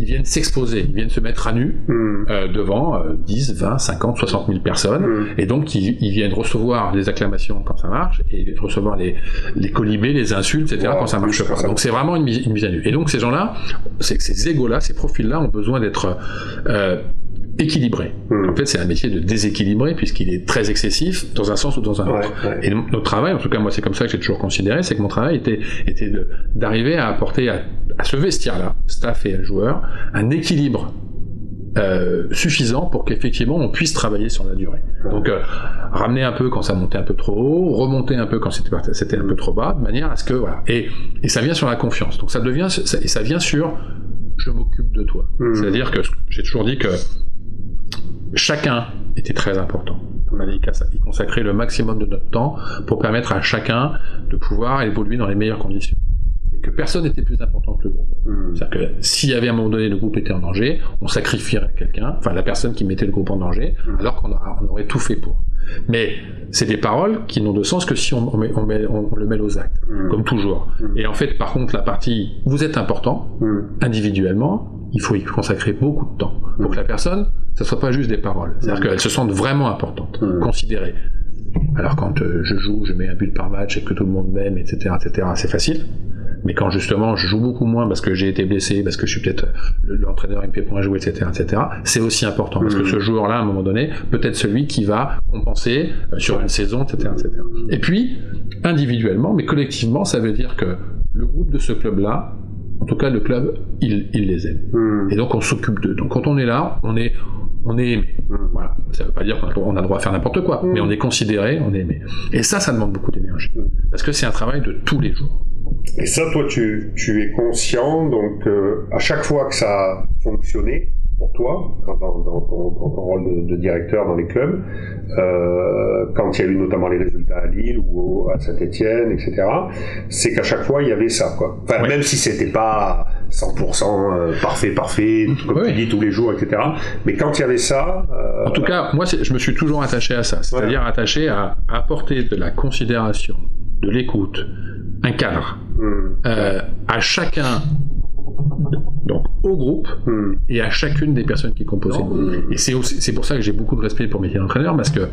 ils viennent s'exposer, ils viennent se mettre à nu Mm. euh, devant euh, 10, 20, 50, 60 000 personnes. Mm. Et donc, ils, ils viennent recevoir des acclamations quand ça marche, et recevoir les, les colibés, les insultes, etc. Wow, quand ça marche pas. ça- Donc, c'est vraiment une mise, une mise à nu. Et donc, ces gens-là, ces égos-là, ces profils-là ont besoin d'être euh, équilibrés. Mm. En fait, c'est un métier de déséquilibré, puisqu'il est très excessif dans un sens ou dans un autre. ouais. Et notre travail, en tout cas moi c'est comme ça que j'ai toujours considéré, c'est que mon travail était, d'arriver à apporter à, à ce vestiaire-là, staff et joueurs, un équilibre euh, suffisant pour qu'effectivement on puisse travailler sur la durée. Donc euh, ramener un peu quand ça montait un peu trop haut, remonter un peu quand c'était un peu trop bas, de manière à ce que voilà. Et, et ça vient sur la confiance. Donc ça devient ça- et ça vient sur je m'occupe de toi. Mhm. C'est-à-dire que j'ai toujours dit que chacun était très important. On avait y consacrer le maximum de notre temps pour permettre à chacun de pouvoir évoluer dans les meilleures conditions. Que personne n'était plus important que le groupe. Mm. C'est-à-dire que s'il y avait à un moment donné le groupe était en danger, on sacrifierait quelqu'un, enfin la personne qui mettait le groupe en danger, Mm. alors qu'on aura- on aurait tout fait pour. Mais c'est des paroles qui n'ont de sens que si on, on met- on met- on le met aux actes, Mm. comme toujours. Et en fait, par contre, la partie vous êtes important, individuellement, il faut y consacrer beaucoup de temps pour que la personne, ça soit pas juste des paroles. C'est-à-dire qu'elle se sente vraiment importante, considérée. Alors quand euh, je joue, je mets un but par match et que tout le monde m'aime, etc., etc., c'est facile. Mais quand justement je joue beaucoup moins parce que j'ai été blessé, parce que je suis peut-être le- l'entraîneur me fait moins jouer, etc., etc., c'est aussi important parce que Mhm. ce joueur-là, à un moment donné, peut être celui qui va compenser euh, sur une saison, etc., etc. Et puis individuellement, mais collectivement, ça veut dire que le groupe de ce club-là, en tout cas le club, il, il les aime. Mm. Et donc on s'occupe d'eux. Donc quand on est là, on est, on est aimé. Mm. Voilà. Ça veut pas dire qu'on a, le droit à faire n'importe quoi, Mm. mais on est considéré, on est aimé. Et ça, ça demande beaucoup d'énergie. Mm. Parce que c'est un travail de tous les jours. Et ça, toi, tu, tu es conscient, donc euh, à chaque fois que ça a fonctionné pour toi, dans, dans- dans ton, dans ton rôle de, de directeur dans les clubs, euh, quand il y a eu notamment les résultats à Lille ou au- à Saint-Etienne, etc., c'est qu'à chaque fois, il y avait ça. Quoi. Enfin, Ouais. Même si c'était pas 100% euh, parfait, parfait, comme Ouais. tu dis tous les jours, etc., mais quand il y avait ça... euh, En tout cas, moi, je me suis toujours attaché à ça. C'est-à-dire attaché à apporter de la considération de l'écoute, un cadre. Euh, à chacun donc au groupe et à chacune des personnes qui composent. Et c'est pour ça que j'ai beaucoup de respect pour mes d'entraîneur parce que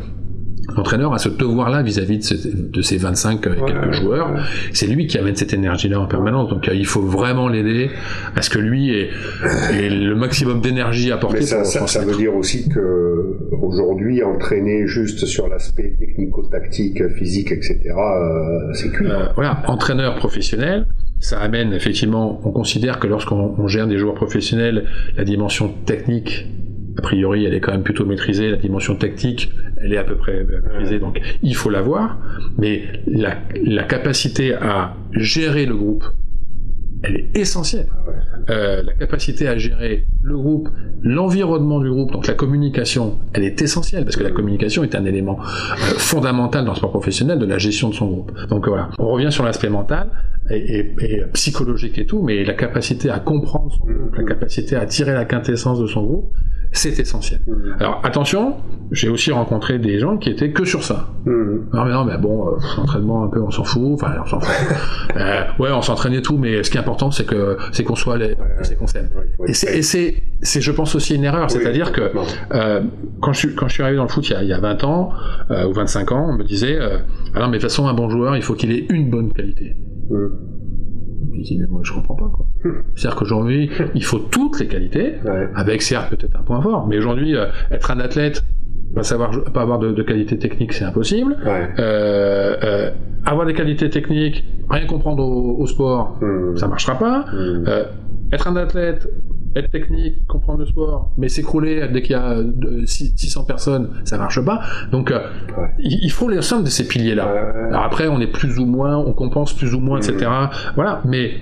l'entraîneur a ce devoir-là vis-à-vis de, ses 25 et quelques joueurs. C'est lui qui amène cette énergie-là en permanence. Donc euh, il faut vraiment l'aider à ce que lui ait, le maximum d'énergie apportée. Mais ça, ça, veut dire aussi que aujourd'hui, entraîner juste sur l'aspect technico-tactique, physique, etc., euh, c'est cuit. Euh, voilà, entraîneur professionnel. Ça amène effectivement, on considère que lorsqu'on gère des joueurs professionnels, la dimension technique a priori, elle est quand même plutôt maîtrisée. La dimension tactique, elle est à peu près maîtrisée, donc il faut l'avoir. Mais la, la, capacité à gérer le groupe, elle est essentielle. Euh, la capacité à gérer le groupe, l'environnement du groupe, donc la communication, elle est essentielle parce que la communication est un élément euh, fondamental dans le sport professionnel de la gestion de son groupe. Donc voilà, on revient sur l'aspect mental et, et, psychologique et tout, mais la capacité à comprendre son groupe, la capacité à tirer la quintessence de son groupe, c'est essentiel. Mmh. Alors attention, j'ai aussi rencontré des gens qui étaient que sur ça. Mmh. Non mais non, mais bon, euh, l'entraînement un peu, on s'en fout. Enfin, on s'en fout. euh, ouais, on s'entraîne et tout, mais ce qui est important, c'est que c'est qu'on soit les, c'est qu'on s'aime. et c'est, c'est, je pense aussi une erreur, c'est-à-dire que euh, quand je suis quand je suis arrivé dans le foot il y a, il y a 20 ans euh, ou 25 ans, on me disait, ah non mais de toute façon un bon joueur, il faut qu'il ait une bonne qualité. Mmh. Je dis, mais moi, je comprends pas, quoi. C'est-à-dire qu'aujourd'hui, il faut toutes les qualités, avec certes peut-être un point fort, mais aujourd'hui, euh, être un athlète, pas savoir, pas avoir de, de qualité technique, c'est impossible. Euh, euh, avoir des qualités techniques, rien comprendre au, sport, hmm. ça marchera pas. Hmm. Être un athlète, être technique, comprendre le sport, mais s'écrouler dès qu'il y a 600 personnes, ça marche pas. Donc, euh, il faut l'ensemble de ces piliers-là. Alors après, on est plus ou moins, on compense plus ou moins, etc. Mmh. Voilà, mais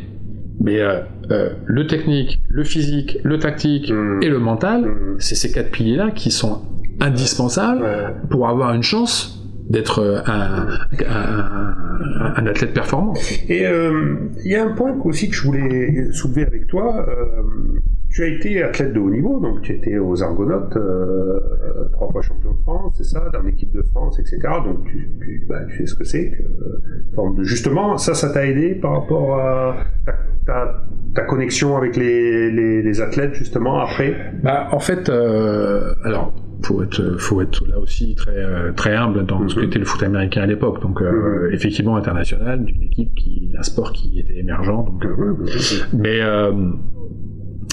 mais euh, euh, le technique, le physique, le tactique mmh. et le mental, mmh. c'est ces quatre piliers-là qui sont indispensables pour avoir une chance d'être un, un, un, athlète performant. Et il y a un point aussi que je voulais soulever avec toi. Tu as été athlète de haut niveau, donc tu étais aux Argonautes, euh, trois fois champion de France, c'est ça, dans l'équipe de France, etc. Donc tu, tu, bah, tu sais ce que c'est. Que, justement, ça, ça t'a aidé par rapport à ta, ta, connexion avec les, les, les, athlètes, justement, après? Bah, En fait, euh, alors, faut être, faut être là aussi très, très humble dans ce mm-hmm. qu'était le foot américain à l'époque. Donc, euh, mm-hmm. effectivement, international, d'une équipe qui, d'un sport qui était émergent. Donc, mm-hmm. mais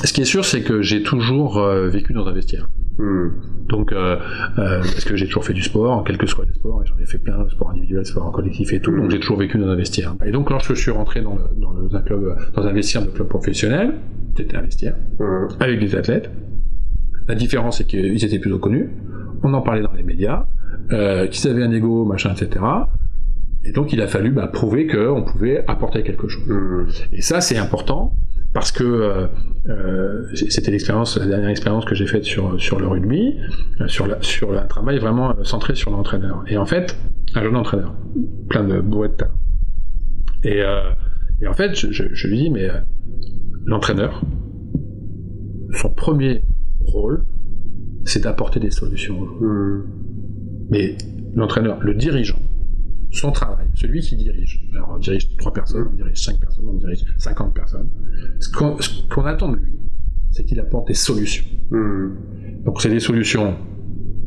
ce qui est sûr, c'est que j'ai toujours euh, vécu dans un vestiaire. Hmm. Donc, euh, euh, parce que j'ai toujours fait du sport, quel que soit les sports, et j'en ai fait plein, sport individuel, sport collectif et tout, donc j'ai toujours vécu dans un vestiaire. Et donc, lorsque je suis rentré dans, le, dans le, un club, dans un vestiaire de club professionnel, c'était un vestiaire, hmm. avec des athlètes. La différence, c'est qu'ils étaient plutôt connus, on en parlait dans les médias, qu'ils avaient un ego, machin, etc. Et donc, il a fallu bah, prouver qu'on pouvait apporter quelque chose. Hmm. Et ça, c'est important parce que euh, euh, c'était l'expérience, la dernière expérience que j'ai faite sur sur le rugby, euh, sur la, sur un travail vraiment centré sur l'entraîneur. Et en fait, un jeune entraîneur, plein de de Et, et en fait, je, je, lui dis, mais l'entraîneur, son premier rôle, c'est d'apporter des solutions. Mmh. Mais l'entraîneur, le dirigeant, son travail, celui qui dirige. Alors on dirige trois personnes, on dirige cinq personnes, on dirige 50 personnes. Ce qu'on attend de lui, c'est qu'il apporte des solutions. Hmm. Donc c'est des solutions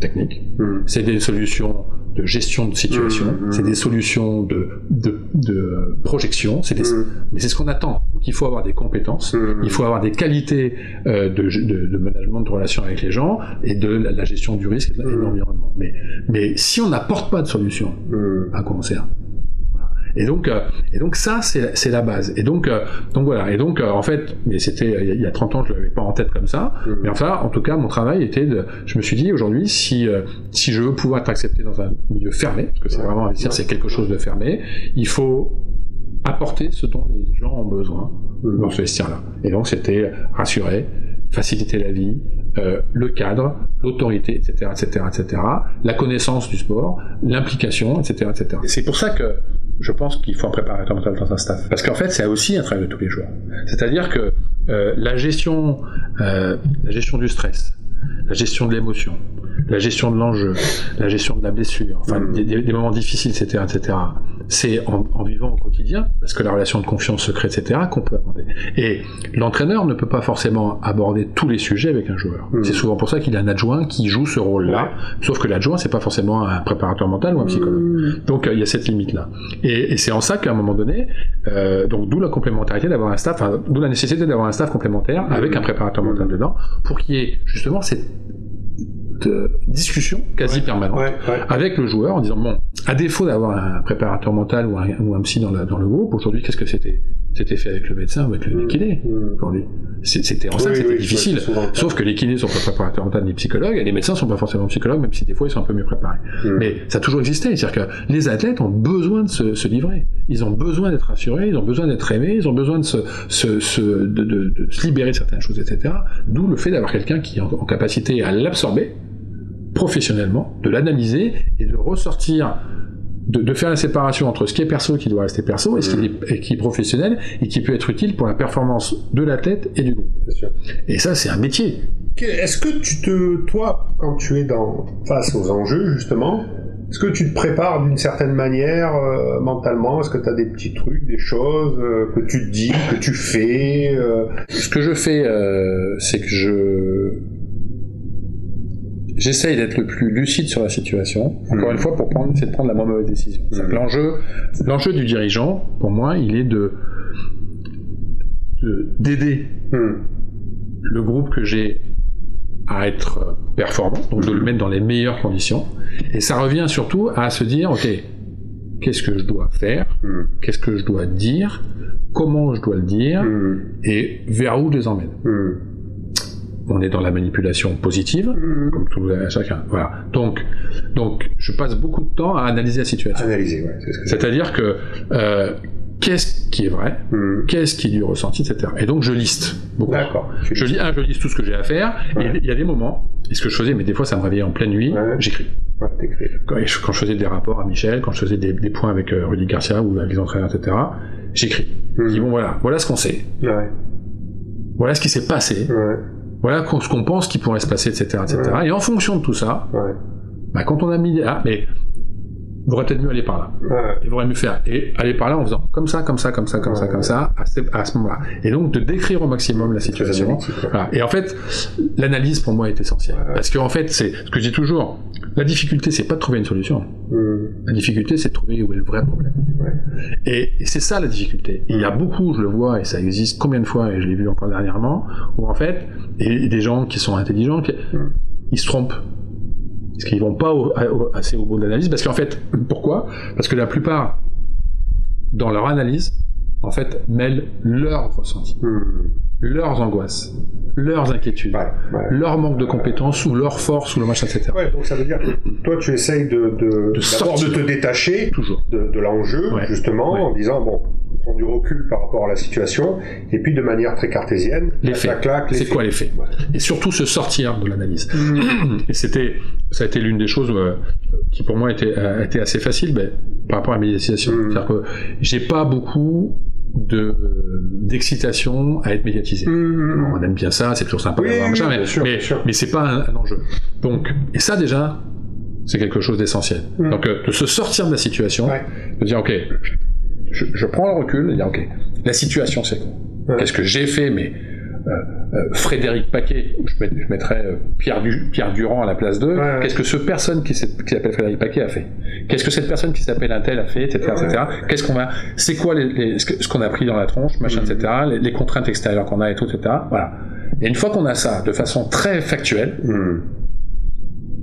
techniques, hmm. c'est des solutions de gestion de situation, mmh, mmh. c'est des solutions de, de, de projection, c'est mmh. mais c'est ce qu'on attend. Donc il faut avoir des compétences, il faut avoir des qualités euh, de, de, de, management de relations avec les gens et de la, gestion du risque et de l'environnement. Mais, mais si on n'apporte pas de solution, à quoi on sert et donc, euh, et donc ça, c'est la base. Et donc, euh, donc voilà. Et donc, euh, en fait, mais c'était il y a 30 ans, je l'avais pas en tête comme ça. Mmh. Mais enfin, en tout cas, mon travail était de. Je me suis dit aujourd'hui, si si je veux pouvoir être accepté dans un milieu fermé, parce que c'est vraiment investir, c'est quelque chose de fermé, il faut apporter ce dont les gens ont besoin mmh. dans ce vestiaire-là. Et donc, c'était rassurer, faciliter la vie, euh, le cadre, l'autorité, etc., etc., etc., la connaissance du sport, l'implication, etc., etc. Et c'est pour ça que je pense qu'il faut un préparateur mental dans un staff. Parce qu'en fait, c'est aussi un travail de tous les jours. C'est-à-dire que euh, la gestion, euh, la gestion du stress, la gestion de l'émotion, la gestion de l'enjeu, la gestion de la blessure, enfin Mm. des, des- des moments difficiles, etc., etc. C'est en, en vivant au quotidien, parce que la relation de confiance secret, etc., qu'on peut aborder. Et l'entraîneur ne peut pas forcément aborder tous les sujets avec un joueur. Mm. C'est souvent pour ça qu'il a un adjoint qui joue ce rôle-là. Sauf que l'adjoint, c'est pas forcément un préparateur mental ou un psychologue. Mm. Donc euh, il y a cette limite là. Et, et c'est en ça qu'à un moment donné, euh, donc d'où la complémentarité d'avoir un staff, d'où la nécessité d'avoir un staff complémentaire avec un préparateur mental dedans, pour qu'il y ait justement cette discussion quasi permanente Ouais, ouais. avec le joueur en disant bon, à défaut d'avoir un préparateur mental ou un, ou un psy dans, la- dans le groupe, aujourd'hui qu'est-ce que c'était? C'était fait avec le médecin ou avec le kiné Mm. aujourd'hui. C'était en ça que Oui, c'était oui, difficile. Sauf que les kinés sont pas préparateurs mentaux ni psychologues, et les médecins sont pas forcément psychologues, même si des fois ils sont un peu mieux préparés. Mm. Mais ça a toujours existé, c'est-à-dire que les athlètes ont besoin de se, se livrer. Ils ont besoin d'être assurés, ils ont besoin d'être aimés, ils ont besoin de se, se, se- de, de- de se libérer de certaines choses, etc. D'où le fait d'avoir quelqu'un qui est en, en capacité à l'absorber professionnellement, de l'analyser et de ressortir, de, de faire la séparation entre ce qui est perso qui doit rester perso et ce qui est, et qui est professionnel et qui peut être utile pour la performance de l'athlète et du groupe. Et ça, c'est un métier. Est-ce que tu te, toi, quand tu es dans, face aux enjeux, justement, est-ce que tu te prépares d'une certaine manière euh, mentalement? Est-ce que tu as des petits trucs, des choses euh, que tu te dis, que tu fais euh, Ce que je fais, c'est que je j'essaye d'être le plus lucide sur la situation. Encore une fois, pour prendre, c'est de prendre la moins mauvaise décision. Mhm. L'enjeu, l'enjeu du dirigeant, pour moi, il est de de- d'aider hmm, le groupe que j'ai à être performant, donc de le mettre dans les meilleures conditions. Et ça revient surtout à se dire, ok, qu'est-ce que je dois faire, hmm, qu'est-ce que je dois dire, comment je dois le dire, et vers où je les emmène. On est dans la manipulation positive, hmm. comme tout à chacun. Voilà. Donc, donc, je passe beaucoup de temps à analyser la situation. Analyser, ouais, c'est ce que C'est-à-dire que euh, qu'est-ce qui est vrai, Hmm. qu'est-ce qui est du ressenti, etc. Et donc, je liste beaucoup. D'accord. Je lis, un, je liste tout ce que j'ai à faire. Ouais. Et il y a des moments, et ce que je faisais, mais des fois ça me réveillait en pleine nuit, Ouais. j'écris. Ouais. Quand, je- quand je faisais des rapports à Michel, quand je faisais des, des points avec euh, Rudy Garcia ou avec les entraîneurs, etc., j'écris. Je dis bon voilà, voilà ce qu'on sait, voilà ce qui s'est passé, voilà ce qu'on pense qui pourrait se passer, etc., etc. Et en fonction de tout ça, ouais. bah, quand on a mis ah mais vous aurez peut-être mieux aller par là. Ouais. Il vaudrait mieux faire et aller par là en faisant comme ça, comme ça, comme ça, comme ça, comme ça, à ce, à ce moment-là. Et donc de décrire au maximum la situation. Voilà. Et en fait, l'analyse pour moi est essentielle. Ouais. Parce qu'en fait, c'est ce que je dis toujours. La difficulté, c'est pas de trouver une solution. Hmm. La difficulté, c'est de trouver où est le vrai problème. Et, et c'est ça la difficulté. Et il y a beaucoup, je le vois, et ça existe combien de fois, et je l'ai vu encore dernièrement, où en fait, et, et des gens qui sont intelligents, qui- Mm. ils se trompent. Parce qu'ils vont pas au- à- au- assez au bout de l'analyse. Parce qu'en fait, pourquoi? Parce que la plupart, dans leur analyse, en fait, mêlent leurs ressentis, Hmm. leurs angoisses, leurs inquiétudes, Ouais, ouais. leur manque de compétences ou leur force ou le machin, etc. Ouais, donc ça veut dire que toi, tu essayes de, de, d'abord de sortir. te détacher Toujours. de, de l'enjeu, justement, en disant, bon, on prend du recul par rapport à la situation, et puis de manière très cartésienne, Les faits. C'est quoi les faits Ouais. Et surtout se sortir de l'analyse. Hmm. Et c'était, ça a été l'une des choses euh, qui pour moi était, a été assez facile ben, par rapport à la médiatisation. Mm. C'est-à-dire que j'ai pas beaucoup de d'excitation à être médiatisé. Hmm. On aime bien ça, c'est toujours sympa Oui, d'avoir oui, mais, sûr, mais, c'est pas un, un enjeu. Donc, et ça déjà, c'est quelque chose d'essentiel. Donc, euh, de se sortir de la situation, Ouais. de dire ok, je, je prends le recul, et dire ok, la situation c'est quoi Ouais. Qu'est-ce que j'ai fait Mais euh, euh, Frédéric Paquet, je, met- je mettrais euh, Pierre, du, Pierre Durand à la place d'eux. Ouais. Qu'est-ce que ce personne qui s'appelle qui s'appelle Frédéric Paquet a fait Qu'est-ce que cette personne qui s'appelle un tel a fait, etc., etc. Qu'est-ce qu'on a C'est quoi les, les- ce qu'on a pris dans la tronche, machin, Mhm. etc. Les, les contraintes extérieures qu'on a et tout, etc. Voilà. Et une fois qu'on a ça de façon très factuelle, Hmm.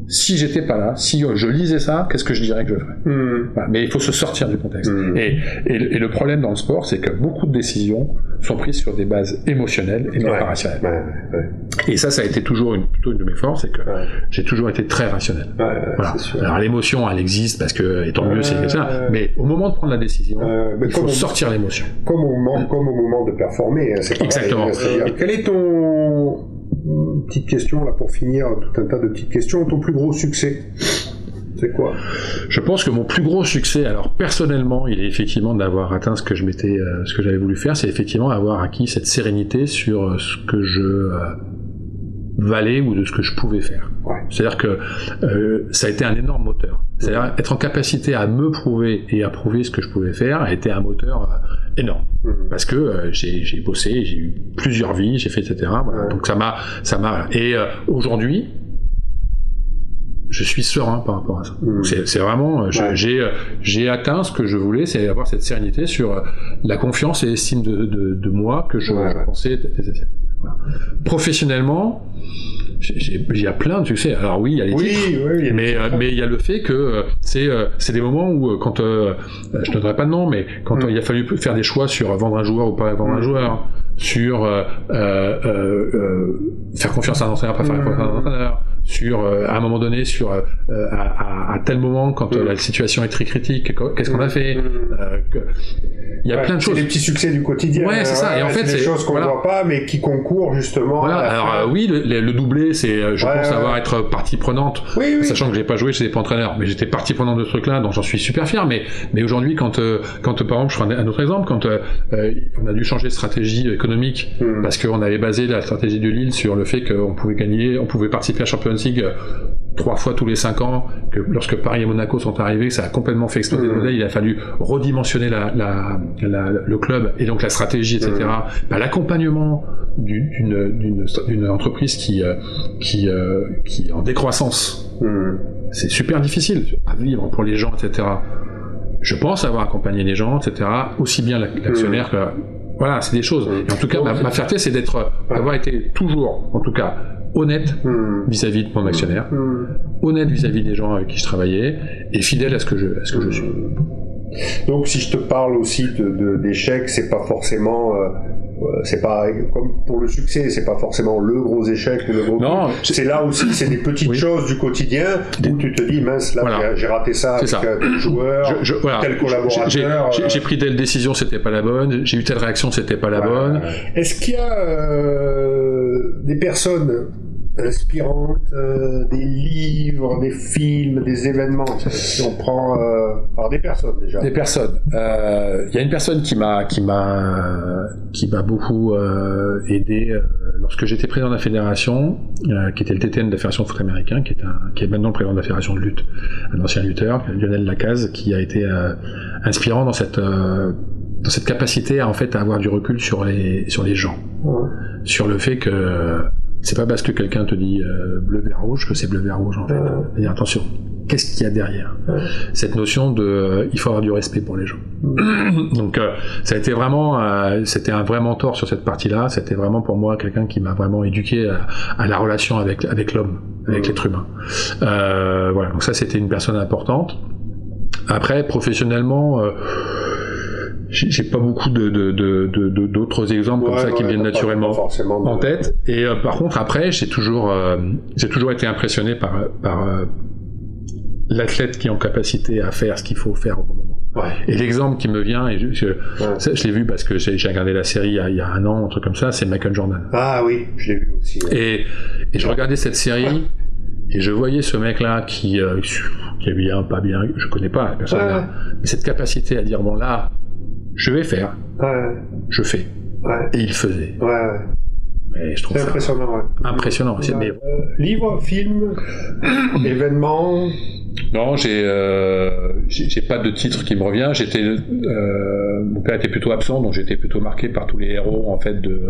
Si j'étais pas là, si je lisais ça, qu'est-ce que je dirais que je ferais Hmm. voilà. Mais il faut se sortir du contexte. Mm. Et, et, le- et le problème dans le sport, c'est que beaucoup de décisions sont prises sur des bases émotionnelles et non Ouais. pas rationnelles. Ouais, ouais, Et ça, ça a été toujours une, plutôt une de mes forces, c'est que ouais. j'ai toujours été très rationnel. Ouais, ouais, Voilà. c'est sûr. Alors l'émotion, elle existe parce que, et tant mieux, c'est Ouais. ça. Mais au moment de prendre la décision, Euh, il faut on- sortir l'émotion. comme au moment, comme au moment de performer, hein, pareil. Exactement. C'est-à-dire, Quel est ton une petite question là pour finir, tout un tas de petites questions, ton plus gros succès C'est quoi? Je pense que mon plus gros succès, alors personnellement, il est effectivement d'avoir atteint ce que je m'étais, euh, ce que j'avais voulu faire, c'est effectivement avoir acquis cette sérénité sur euh, ce que je, euh, valais ou de ce que je pouvais faire. C'est-à-dire que ça a été un énorme moteur. C'est-à-dire être en capacité à me prouver et à prouver ce que je pouvais faire a été un moteur énorme. Mhm. Parce que euh, j'ai bossé, j'ai eu plusieurs vies, j'ai fait etc. Voilà. Donc ça m'a ça m'a et euh, aujourd'hui je suis serein par rapport à ça. Mhm. C'est vraiment, euh, Ouais. j'ai euh, j'ai atteint ce que je voulais, c'est avoir cette sérénité sur euh, la confiance et l'estime de, de, de moi que je, Ouais, je ouais. pensais. Voilà. Professionnellement, il y a plein de succès. Alors oui, il y a les Oui, titres, oui, il y a- mais euh, mais il y a le fait que euh, c'est euh, c'est des moments où euh, quand je ne donnerai pas de nom, mais quand Mm. il a fallu faire des choix sur vendre un joueur ou pas vendre un Mm. joueur, sur faire confiance à un entraîneur, pas faire Mm. confiance à un entraîneur, sur à un moment donné, sur à, à- à tel moment quand la situation est très critique, qu- qu'est-ce qu'on a fait que- Il y a Ouais, plein de choses. les petits succès du quotidien. Ouais, c'est ça. Et en fait, c'est des choses qu'on voilà. voit pas, mais qui concourent justement. Voilà. Alors euh, oui, le, doublé, c'est, euh, je Ouais, pense ouais, avoir ouais. être partie prenante oui, oui. Sachant que j'ai pas joué, j'étais pas entraîneur, mais j'étais partie prenante de ce truc-là, donc j'en suis super fier. Mais, mais aujourd'hui, quand, euh, quand par exemple, je prends un, autre exemple, quand euh, on a dû changer de stratégie économique Mhm. parce qu'on avait basé la stratégie de Lille sur le fait qu'on pouvait gagner, on pouvait participer à Champions League trois fois tous les cinq ans, que lorsque Paris et Monaco sont arrivés, ça a complètement fait exploser le modèle. Il a fallu redimensionner la, la, la- le club et donc la stratégie, etc. Bah, L'accompagnement du- d'une entreprise qui euh, qui euh, qui est en décroissance c'est super difficile à vivre pour les gens, etc. Je pense avoir accompagné les gens, etc. Aussi bien l'ac- l'actionnaire que voilà, c'est des choses. Et en tout cas, ma, ma fierté, c'est d'être, d'avoir été toujours, en tout cas, honnête Mhm. vis-à-vis de mon actionnaire, Mhm. honnête vis-à-vis des gens avec qui je travaillais, et fidèle à ce que je, à ce que je suis. Donc, si je te parle aussi de, de- d'échecs, c'est pas forcément, euh, c'est pas comme pour le succès, c'est pas forcément le gros échec ou le gros. Non, c'est- là aussi, c'est des petites Oui. choses du quotidien où tu te dis mince, là, Voilà. j'ai- raté ça avec ça. un tel joueur, Je- je- voilà. tel collaborateur. J'ai- euh, j'ai pris telle décision, c'était pas la bonne. J'ai eu telle réaction, c'était pas la bonne. Est-ce qu'il y a euh, des personnes inspirantes, euh, des livres, des films, des événements Si on prend, euh, alors des personnes déjà. Des personnes. Euh, Il y a une personne qui m'a qui m'a qui m'a beaucoup euh, aidé euh, lorsque j'étais président de la fédération, euh, qui était le TTN de la fédération de foot américain, qui est un qui est maintenant le président de la fédération de lutte, un ancien lutteur, Lionel Lacaze, qui a été euh, inspirant dans cette euh, dans cette capacité à en fait à avoir du recul sur les sur les gens, Ouais. sur le fait que c'est pas parce que quelqu'un te dit euh, bleu vert rouge que c'est bleu vert rouge en fait. Ouais. Attention, qu'est-ce qu'il y a derrière? Ouais. Cette notion de euh, il faut avoir du respect pour les gens. Donc euh, ça a été vraiment c'était un vrai mentor sur cette partie-là. C'était vraiment pour moi quelqu'un qui m'a vraiment éduqué à, à la relation avec avec l'homme, avec Mhm. l'être humain. Voilà. Donc ça c'était une personne importante. Après professionnellement. J'ai pas beaucoup de d'autres exemples comme Ouais, ça qui me viennent naturellement en tête. Et euh, par contre, après, j'ai toujours, euh, j'ai toujours été impressionné par, par euh, l'athlète qui est en capacité à faire ce qu'il faut faire au moment. Ouais. Et l'exemple qui me vient, et je, je, Ouais. ça, je l'ai vu parce que j'ai regardé la série il y, a, il y a un an, un truc comme ça, c'est Michael Jordan. Ah oui, je l'ai vu aussi. ouais. Et, et je regardais cette série et je voyais ce mec-là qui, euh, qui est bien, pas bien, je connais pas la personne mais cette capacité à dire bon là, je vais faire, Ouais, je fais, ouais, et il faisait. ouais, ouais. Et je trouve C'est ça impressionnant, ouais. impressionnant. Mais Euh, livre, film, événement. Non, j'ai euh, j'ai j'ai pas de titre qui me revient. J'étais euh, mon père était plutôt absent, donc j'étais plutôt marqué par tous les héros en fait de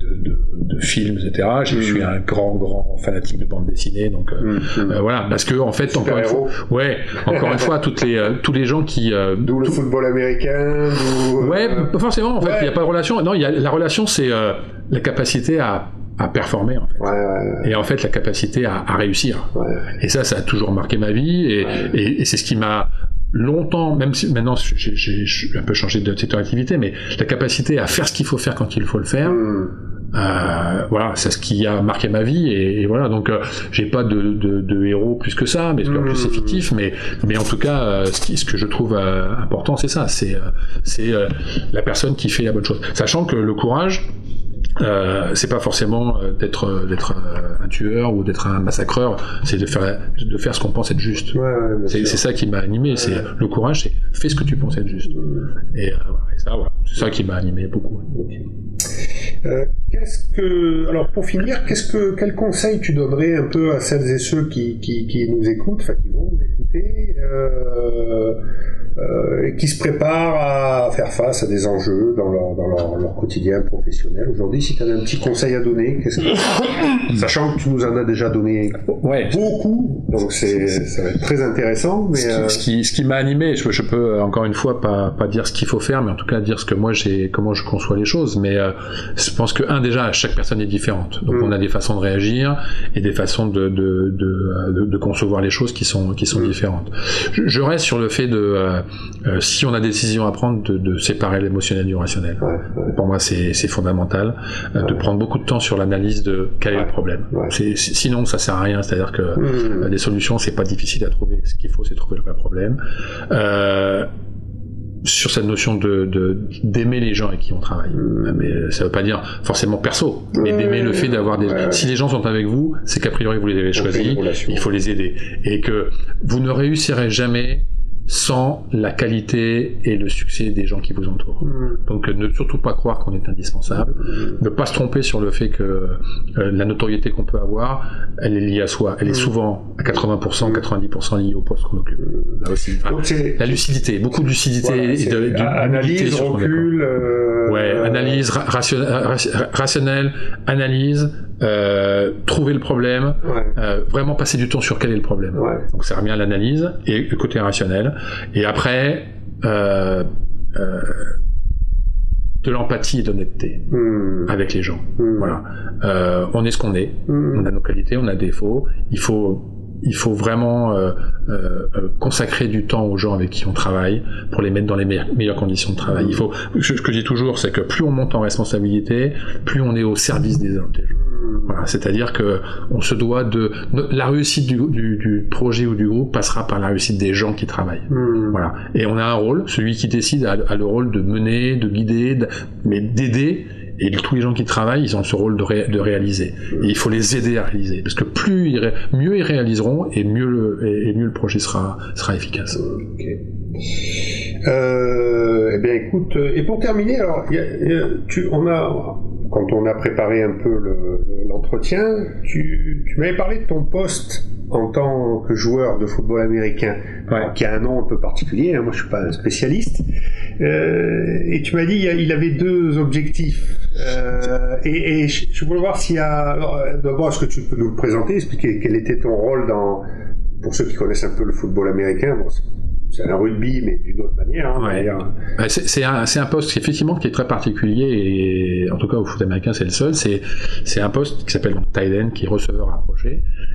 de, de, de films, etc. Je Mm. suis un grand grand fanatique de bande dessinée, donc euh, Mm, mm. euh, voilà, parce que en fait encore une fois, ouais, encore une fois, toutes les euh, tous les gens qui D'où le football américain. Ouais, pas forcément. En fait, il ouais. n'y a pas de relation. Non, il y a la relation, c'est la capacité à à performer en fait. Ouais, ouais, Et en fait, la capacité à, à réussir. Et ça, ça a toujours marqué ma vie, et, Ouais. et, et c'est ce qui m'a longtemps, même si maintenant j'ai- un peu changé de secteur d'activité, mais la capacité à faire ce qu'il faut faire quand il faut le faire. Euh, voilà, c'est ce qui a marqué ma vie, et, et voilà, donc euh, j'ai pas de, de, de héros plus que ça, mais plus c'est fictif, mais, mais en tout cas, euh, ce, qui, ce que je trouve euh, important, c'est ça, c'est euh, c'est la personne qui fait la bonne chose, sachant que le courage, c'est pas forcément d'être d'être un tueur ou d'être un massacreur, c'est de faire de faire ce qu'on pense être juste. Ouais, ouais, bien C'est ça qui m'a animé, c'est le courage, c'est fais ce que tu penses être juste. Et ça, voilà, c'est ça qui m'a animé beaucoup. Euh, que, alors pour finir, qu'est-ce que, quel conseil tu donnerais un peu à celles et ceux qui nous écoutent, enfin qui vont nous écouter, euh, euh, qui se préparent à faire face à des enjeux dans leur, dans leur, leur quotidien professionnel aujourd'hui. Si tu avais un petit conseil à donner, que... sachant que tu nous en as déjà donné ouais. beaucoup, donc c'est, ça va être très intéressant. Mais ce qui, euh, ce qui, ce qui m'a animé, je, je, peux euh, encore une fois pas, pas dire ce qu'il faut faire, mais en tout cas dire ce que moi j'ai, comment je conçois les choses. Mais euh, je pense que un déjà, chaque personne est différente, donc Mm. on a des façons de réagir et des façons de, de, de, de, de concevoir les choses qui sont, qui sont Mm. différentes. Je, je reste sur le fait de, euh, euh, si on a des décisions à prendre, de, de séparer l'émotionnel du rationnel. ouais, ouais. Pour moi, c'est fondamental euh, de prendre beaucoup de temps sur l'analyse de quel est le problème. Sinon, ça sert à rien. C'est-à-dire que euh, des solutions, c'est pas difficile à trouver. Ce qu'il faut, c'est trouver le vrai problème. Euh, sur cette notion de d'aimer les gens avec qui on travaille. Mm. Mais ça veut pas dire forcément perso, mais d'aimer le fait d'avoir des. Ouais. Si les gens sont avec vous, c'est qu'a priori vous les avez choisis. Il faut les aider et que vous ne réussirez jamais sans la qualité et le succès des gens qui vous entourent. Hmm. Donc ne surtout pas croire qu'on est indispensable, ne pas se tromper sur le fait que euh, la notoriété qu'on peut avoir, elle est liée à soi. Elle est Mm. souvent à 80%, 90% liée au poste qu'on occupe. Là aussi. Enfin, Donc c'est la lucidité, beaucoup de lucidité voilà, et de, de- analyse, recul. euh, Ouais, analyse, ra- ration- ra- rationnelle, analyse, euh, trouver le problème, Ouais, euh, vraiment passer du temps sur quel est le problème. ouais. Donc ça revient à l'analyse et le côté rationnel. Et après, euh, de l'empathie et de l'honnêteté Hmm. avec les gens. Hmm. Voilà. On est ce qu'on est. Hmm. On a nos qualités, on a des défauts. Il faut, il faut vraiment euh, euh, euh, consacrer du temps aux gens avec qui on travaille pour les mettre dans les meilleures, meilleures conditions de travail. Il faut, ce que je dis toujours, c'est que plus on monte en responsabilité, plus on est au service des. Hmm. Voilà, c'est-à-dire que on se doit de la réussite du, du, du projet ou du groupe passera par la réussite des gens qui travaillent. Hmm. Voilà. Et on a un rôle, celui qui décide a, a le rôle de mener, de guider, de- mais d'aider. Et tous les gens qui travaillent, ils ont ce rôle de, ré- de réaliser. Et il faut les aider à réaliser, parce que plus mieux ils réaliseront, et mieux le, et, mieux le projet sera, sera efficace. Ok. Euh, eh bien, écoute, euh, et pour terminer, alors, tu, on a, quand on a préparé un peu le- l'entretien, tu, tu m'avais parlé de ton poste en tant que joueur de football américain, Ouais. qui a un nom un peu particulier. hein, moi, je suis pas un spécialiste. Euh, et tu m'as dit il, avait deux objectifs. Euh, et, et je, voulais voir s'il y a. euh, D'abord, est-ce que tu peux nous le présenter, expliquer quel était ton rôle dans. Pour ceux qui connaissent un peu le football américain, bon, c'est- un rugby, mais d'une autre manière. hein, Ouais. C'est un, poste effectivement qui est très particulier et en tout cas au foot américain c'est le seul. C'est un poste qui s'appelle tight end, qui est receveur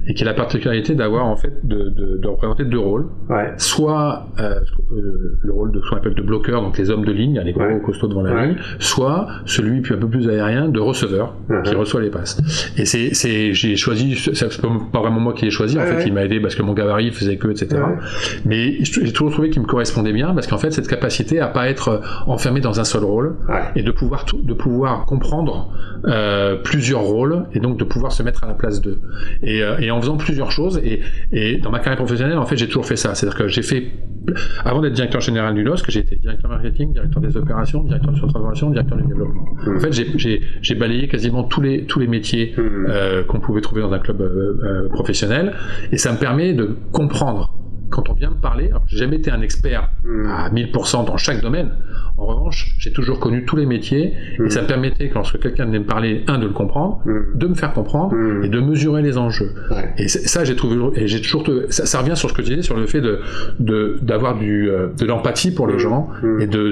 et qui a la particularité d'avoir en fait de, de, de représenter deux rôles. Ouais. Soit euh, euh, le rôle de ce qu'on appelle de bloqueur, donc les hommes de ligne, les gros Ouais. costauds devant la Ouais. ligne, soit celui puis un peu plus aérien de receveur Mhm. qui reçoit les passes. Et c'est j'ai choisi, c'est pas vraiment moi qui l'ai choisi. En fait, il m'a aidé parce que mon gabarit faisait que etc. Mais j'ai toujours trouvé qu'il me correspondait bien parce qu'en fait cette capacité à pas être enfermé dans un seul rôle et de pouvoir tout- de pouvoir comprendre euh, plusieurs rôles et donc de pouvoir se mettre à la place d'eux et, euh, et en faisant plusieurs choses et, et dans ma carrière professionnelle en fait j'ai toujours fait ça c'est à dire que j'ai fait avant d'être directeur général du LOSC j'ai été directeur marketing directeur des opérations directeur de transformation directeur du développement Mhm. en fait j'ai- balayé quasiment tous les tous les métiers Hmm. euh, qu'on pouvait trouver dans un club euh, professionnel et ça me permet de comprendre quand on vient me parler, alors j'ai jamais été un expert Hmm. à 1000% dans chaque domaine. En revanche, j'ai toujours connu tous les métiers et ça me permettait, que lorsque quelqu'un venait me parler, un, de le comprendre, Hmm. de me faire comprendre Hmm. et de mesurer les enjeux. Ouais. Et ça, j'ai trouvé, et j'ai toujours, ça, ça revient sur ce que je disais, sur le fait de, d'avoir du, euh, de l'empathie pour les gens et de,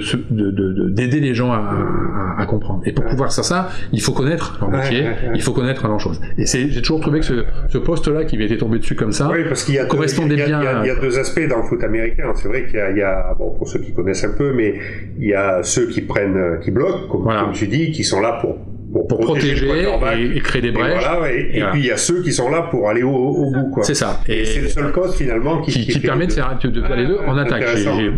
d'aider les gens à, à, à comprendre. Et pour Ouais. pouvoir faire ça, il faut connaître leur métier, ouais, il faut connaître leur chose. Et c'est, j'ai toujours trouvé que ce, ce poste-là qui m'était tombé dessus comme ça, Oui, parce qu'il y a deux, correspondait il y a- bien il y a- il y a deux aspects dans le foot américain. C'est vrai qu'il y a, il y a- bon, pour ceux qui connaissent un peu, mais il y a ceux qui prennent, euh, qui bloquent, comme, Voilà. comme tu dis, qui sont là pour, pour, pour protéger et, et créer des Et brèches. voilà, et, Et voilà. puis il y a ceux qui sont là pour aller au, au bout, quoi. C'est ça. Et c'est le seul cause finalement qui, qui, permet de faire de, de faire les deux en Ah, attaque.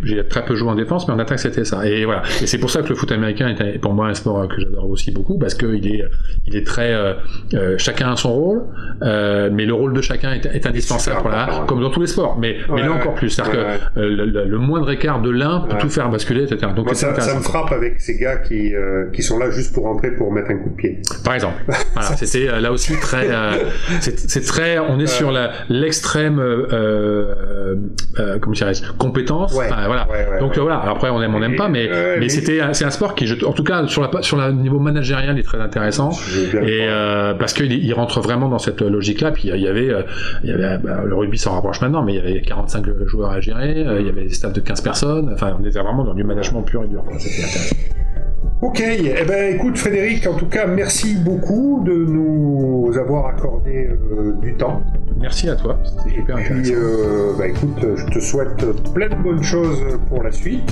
J'ai- très peu joué en défense, mais en attaque c'était ça. Et voilà. Et c'est pour ça que le foot américain est pour moi un sport que j'adore aussi beaucoup parce que il est il est très euh, euh, chacun a son rôle, euh, mais le rôle de chacun est, est indispensable. comme dans tous les sports. Mais mais là encore plus, c'est-à-dire Ouais, que euh, le, le- le moindre écart de l'un peut tout faire basculer, etc. Donc Moi, ça, me frappe avec ces gars qui, euh, qui sont là juste pour rentrer pour mettre un coup coup de pied. Par exemple. Voilà, c'était là aussi très, c'est très, on est sur l'extrême, comment dirais compétence. voilà. Donc voilà. Après, on aime, on n'aime pas, mais mais c'était, c'est un sport qui, en tout cas, sur la sur le niveau managérial, est très intéressant. Et parce qu'il rentre vraiment dans cette logique-là. Puis il y avait, il y avait bah, le rugby s'en rapproche maintenant, mais il y avait 45 joueurs à gérer. il y avait des staffs de 15 personnes. Enfin, on était vraiment dans du management pur et dur. C'était intéressant. Ok, eh ben écoute Frédéric, en tout cas merci beaucoup de nous avoir accordé euh, du temps. Merci à toi, c'était hyper intéressant. Puis, euh, bah, écoute, je te souhaite plein de bonnes choses pour la suite.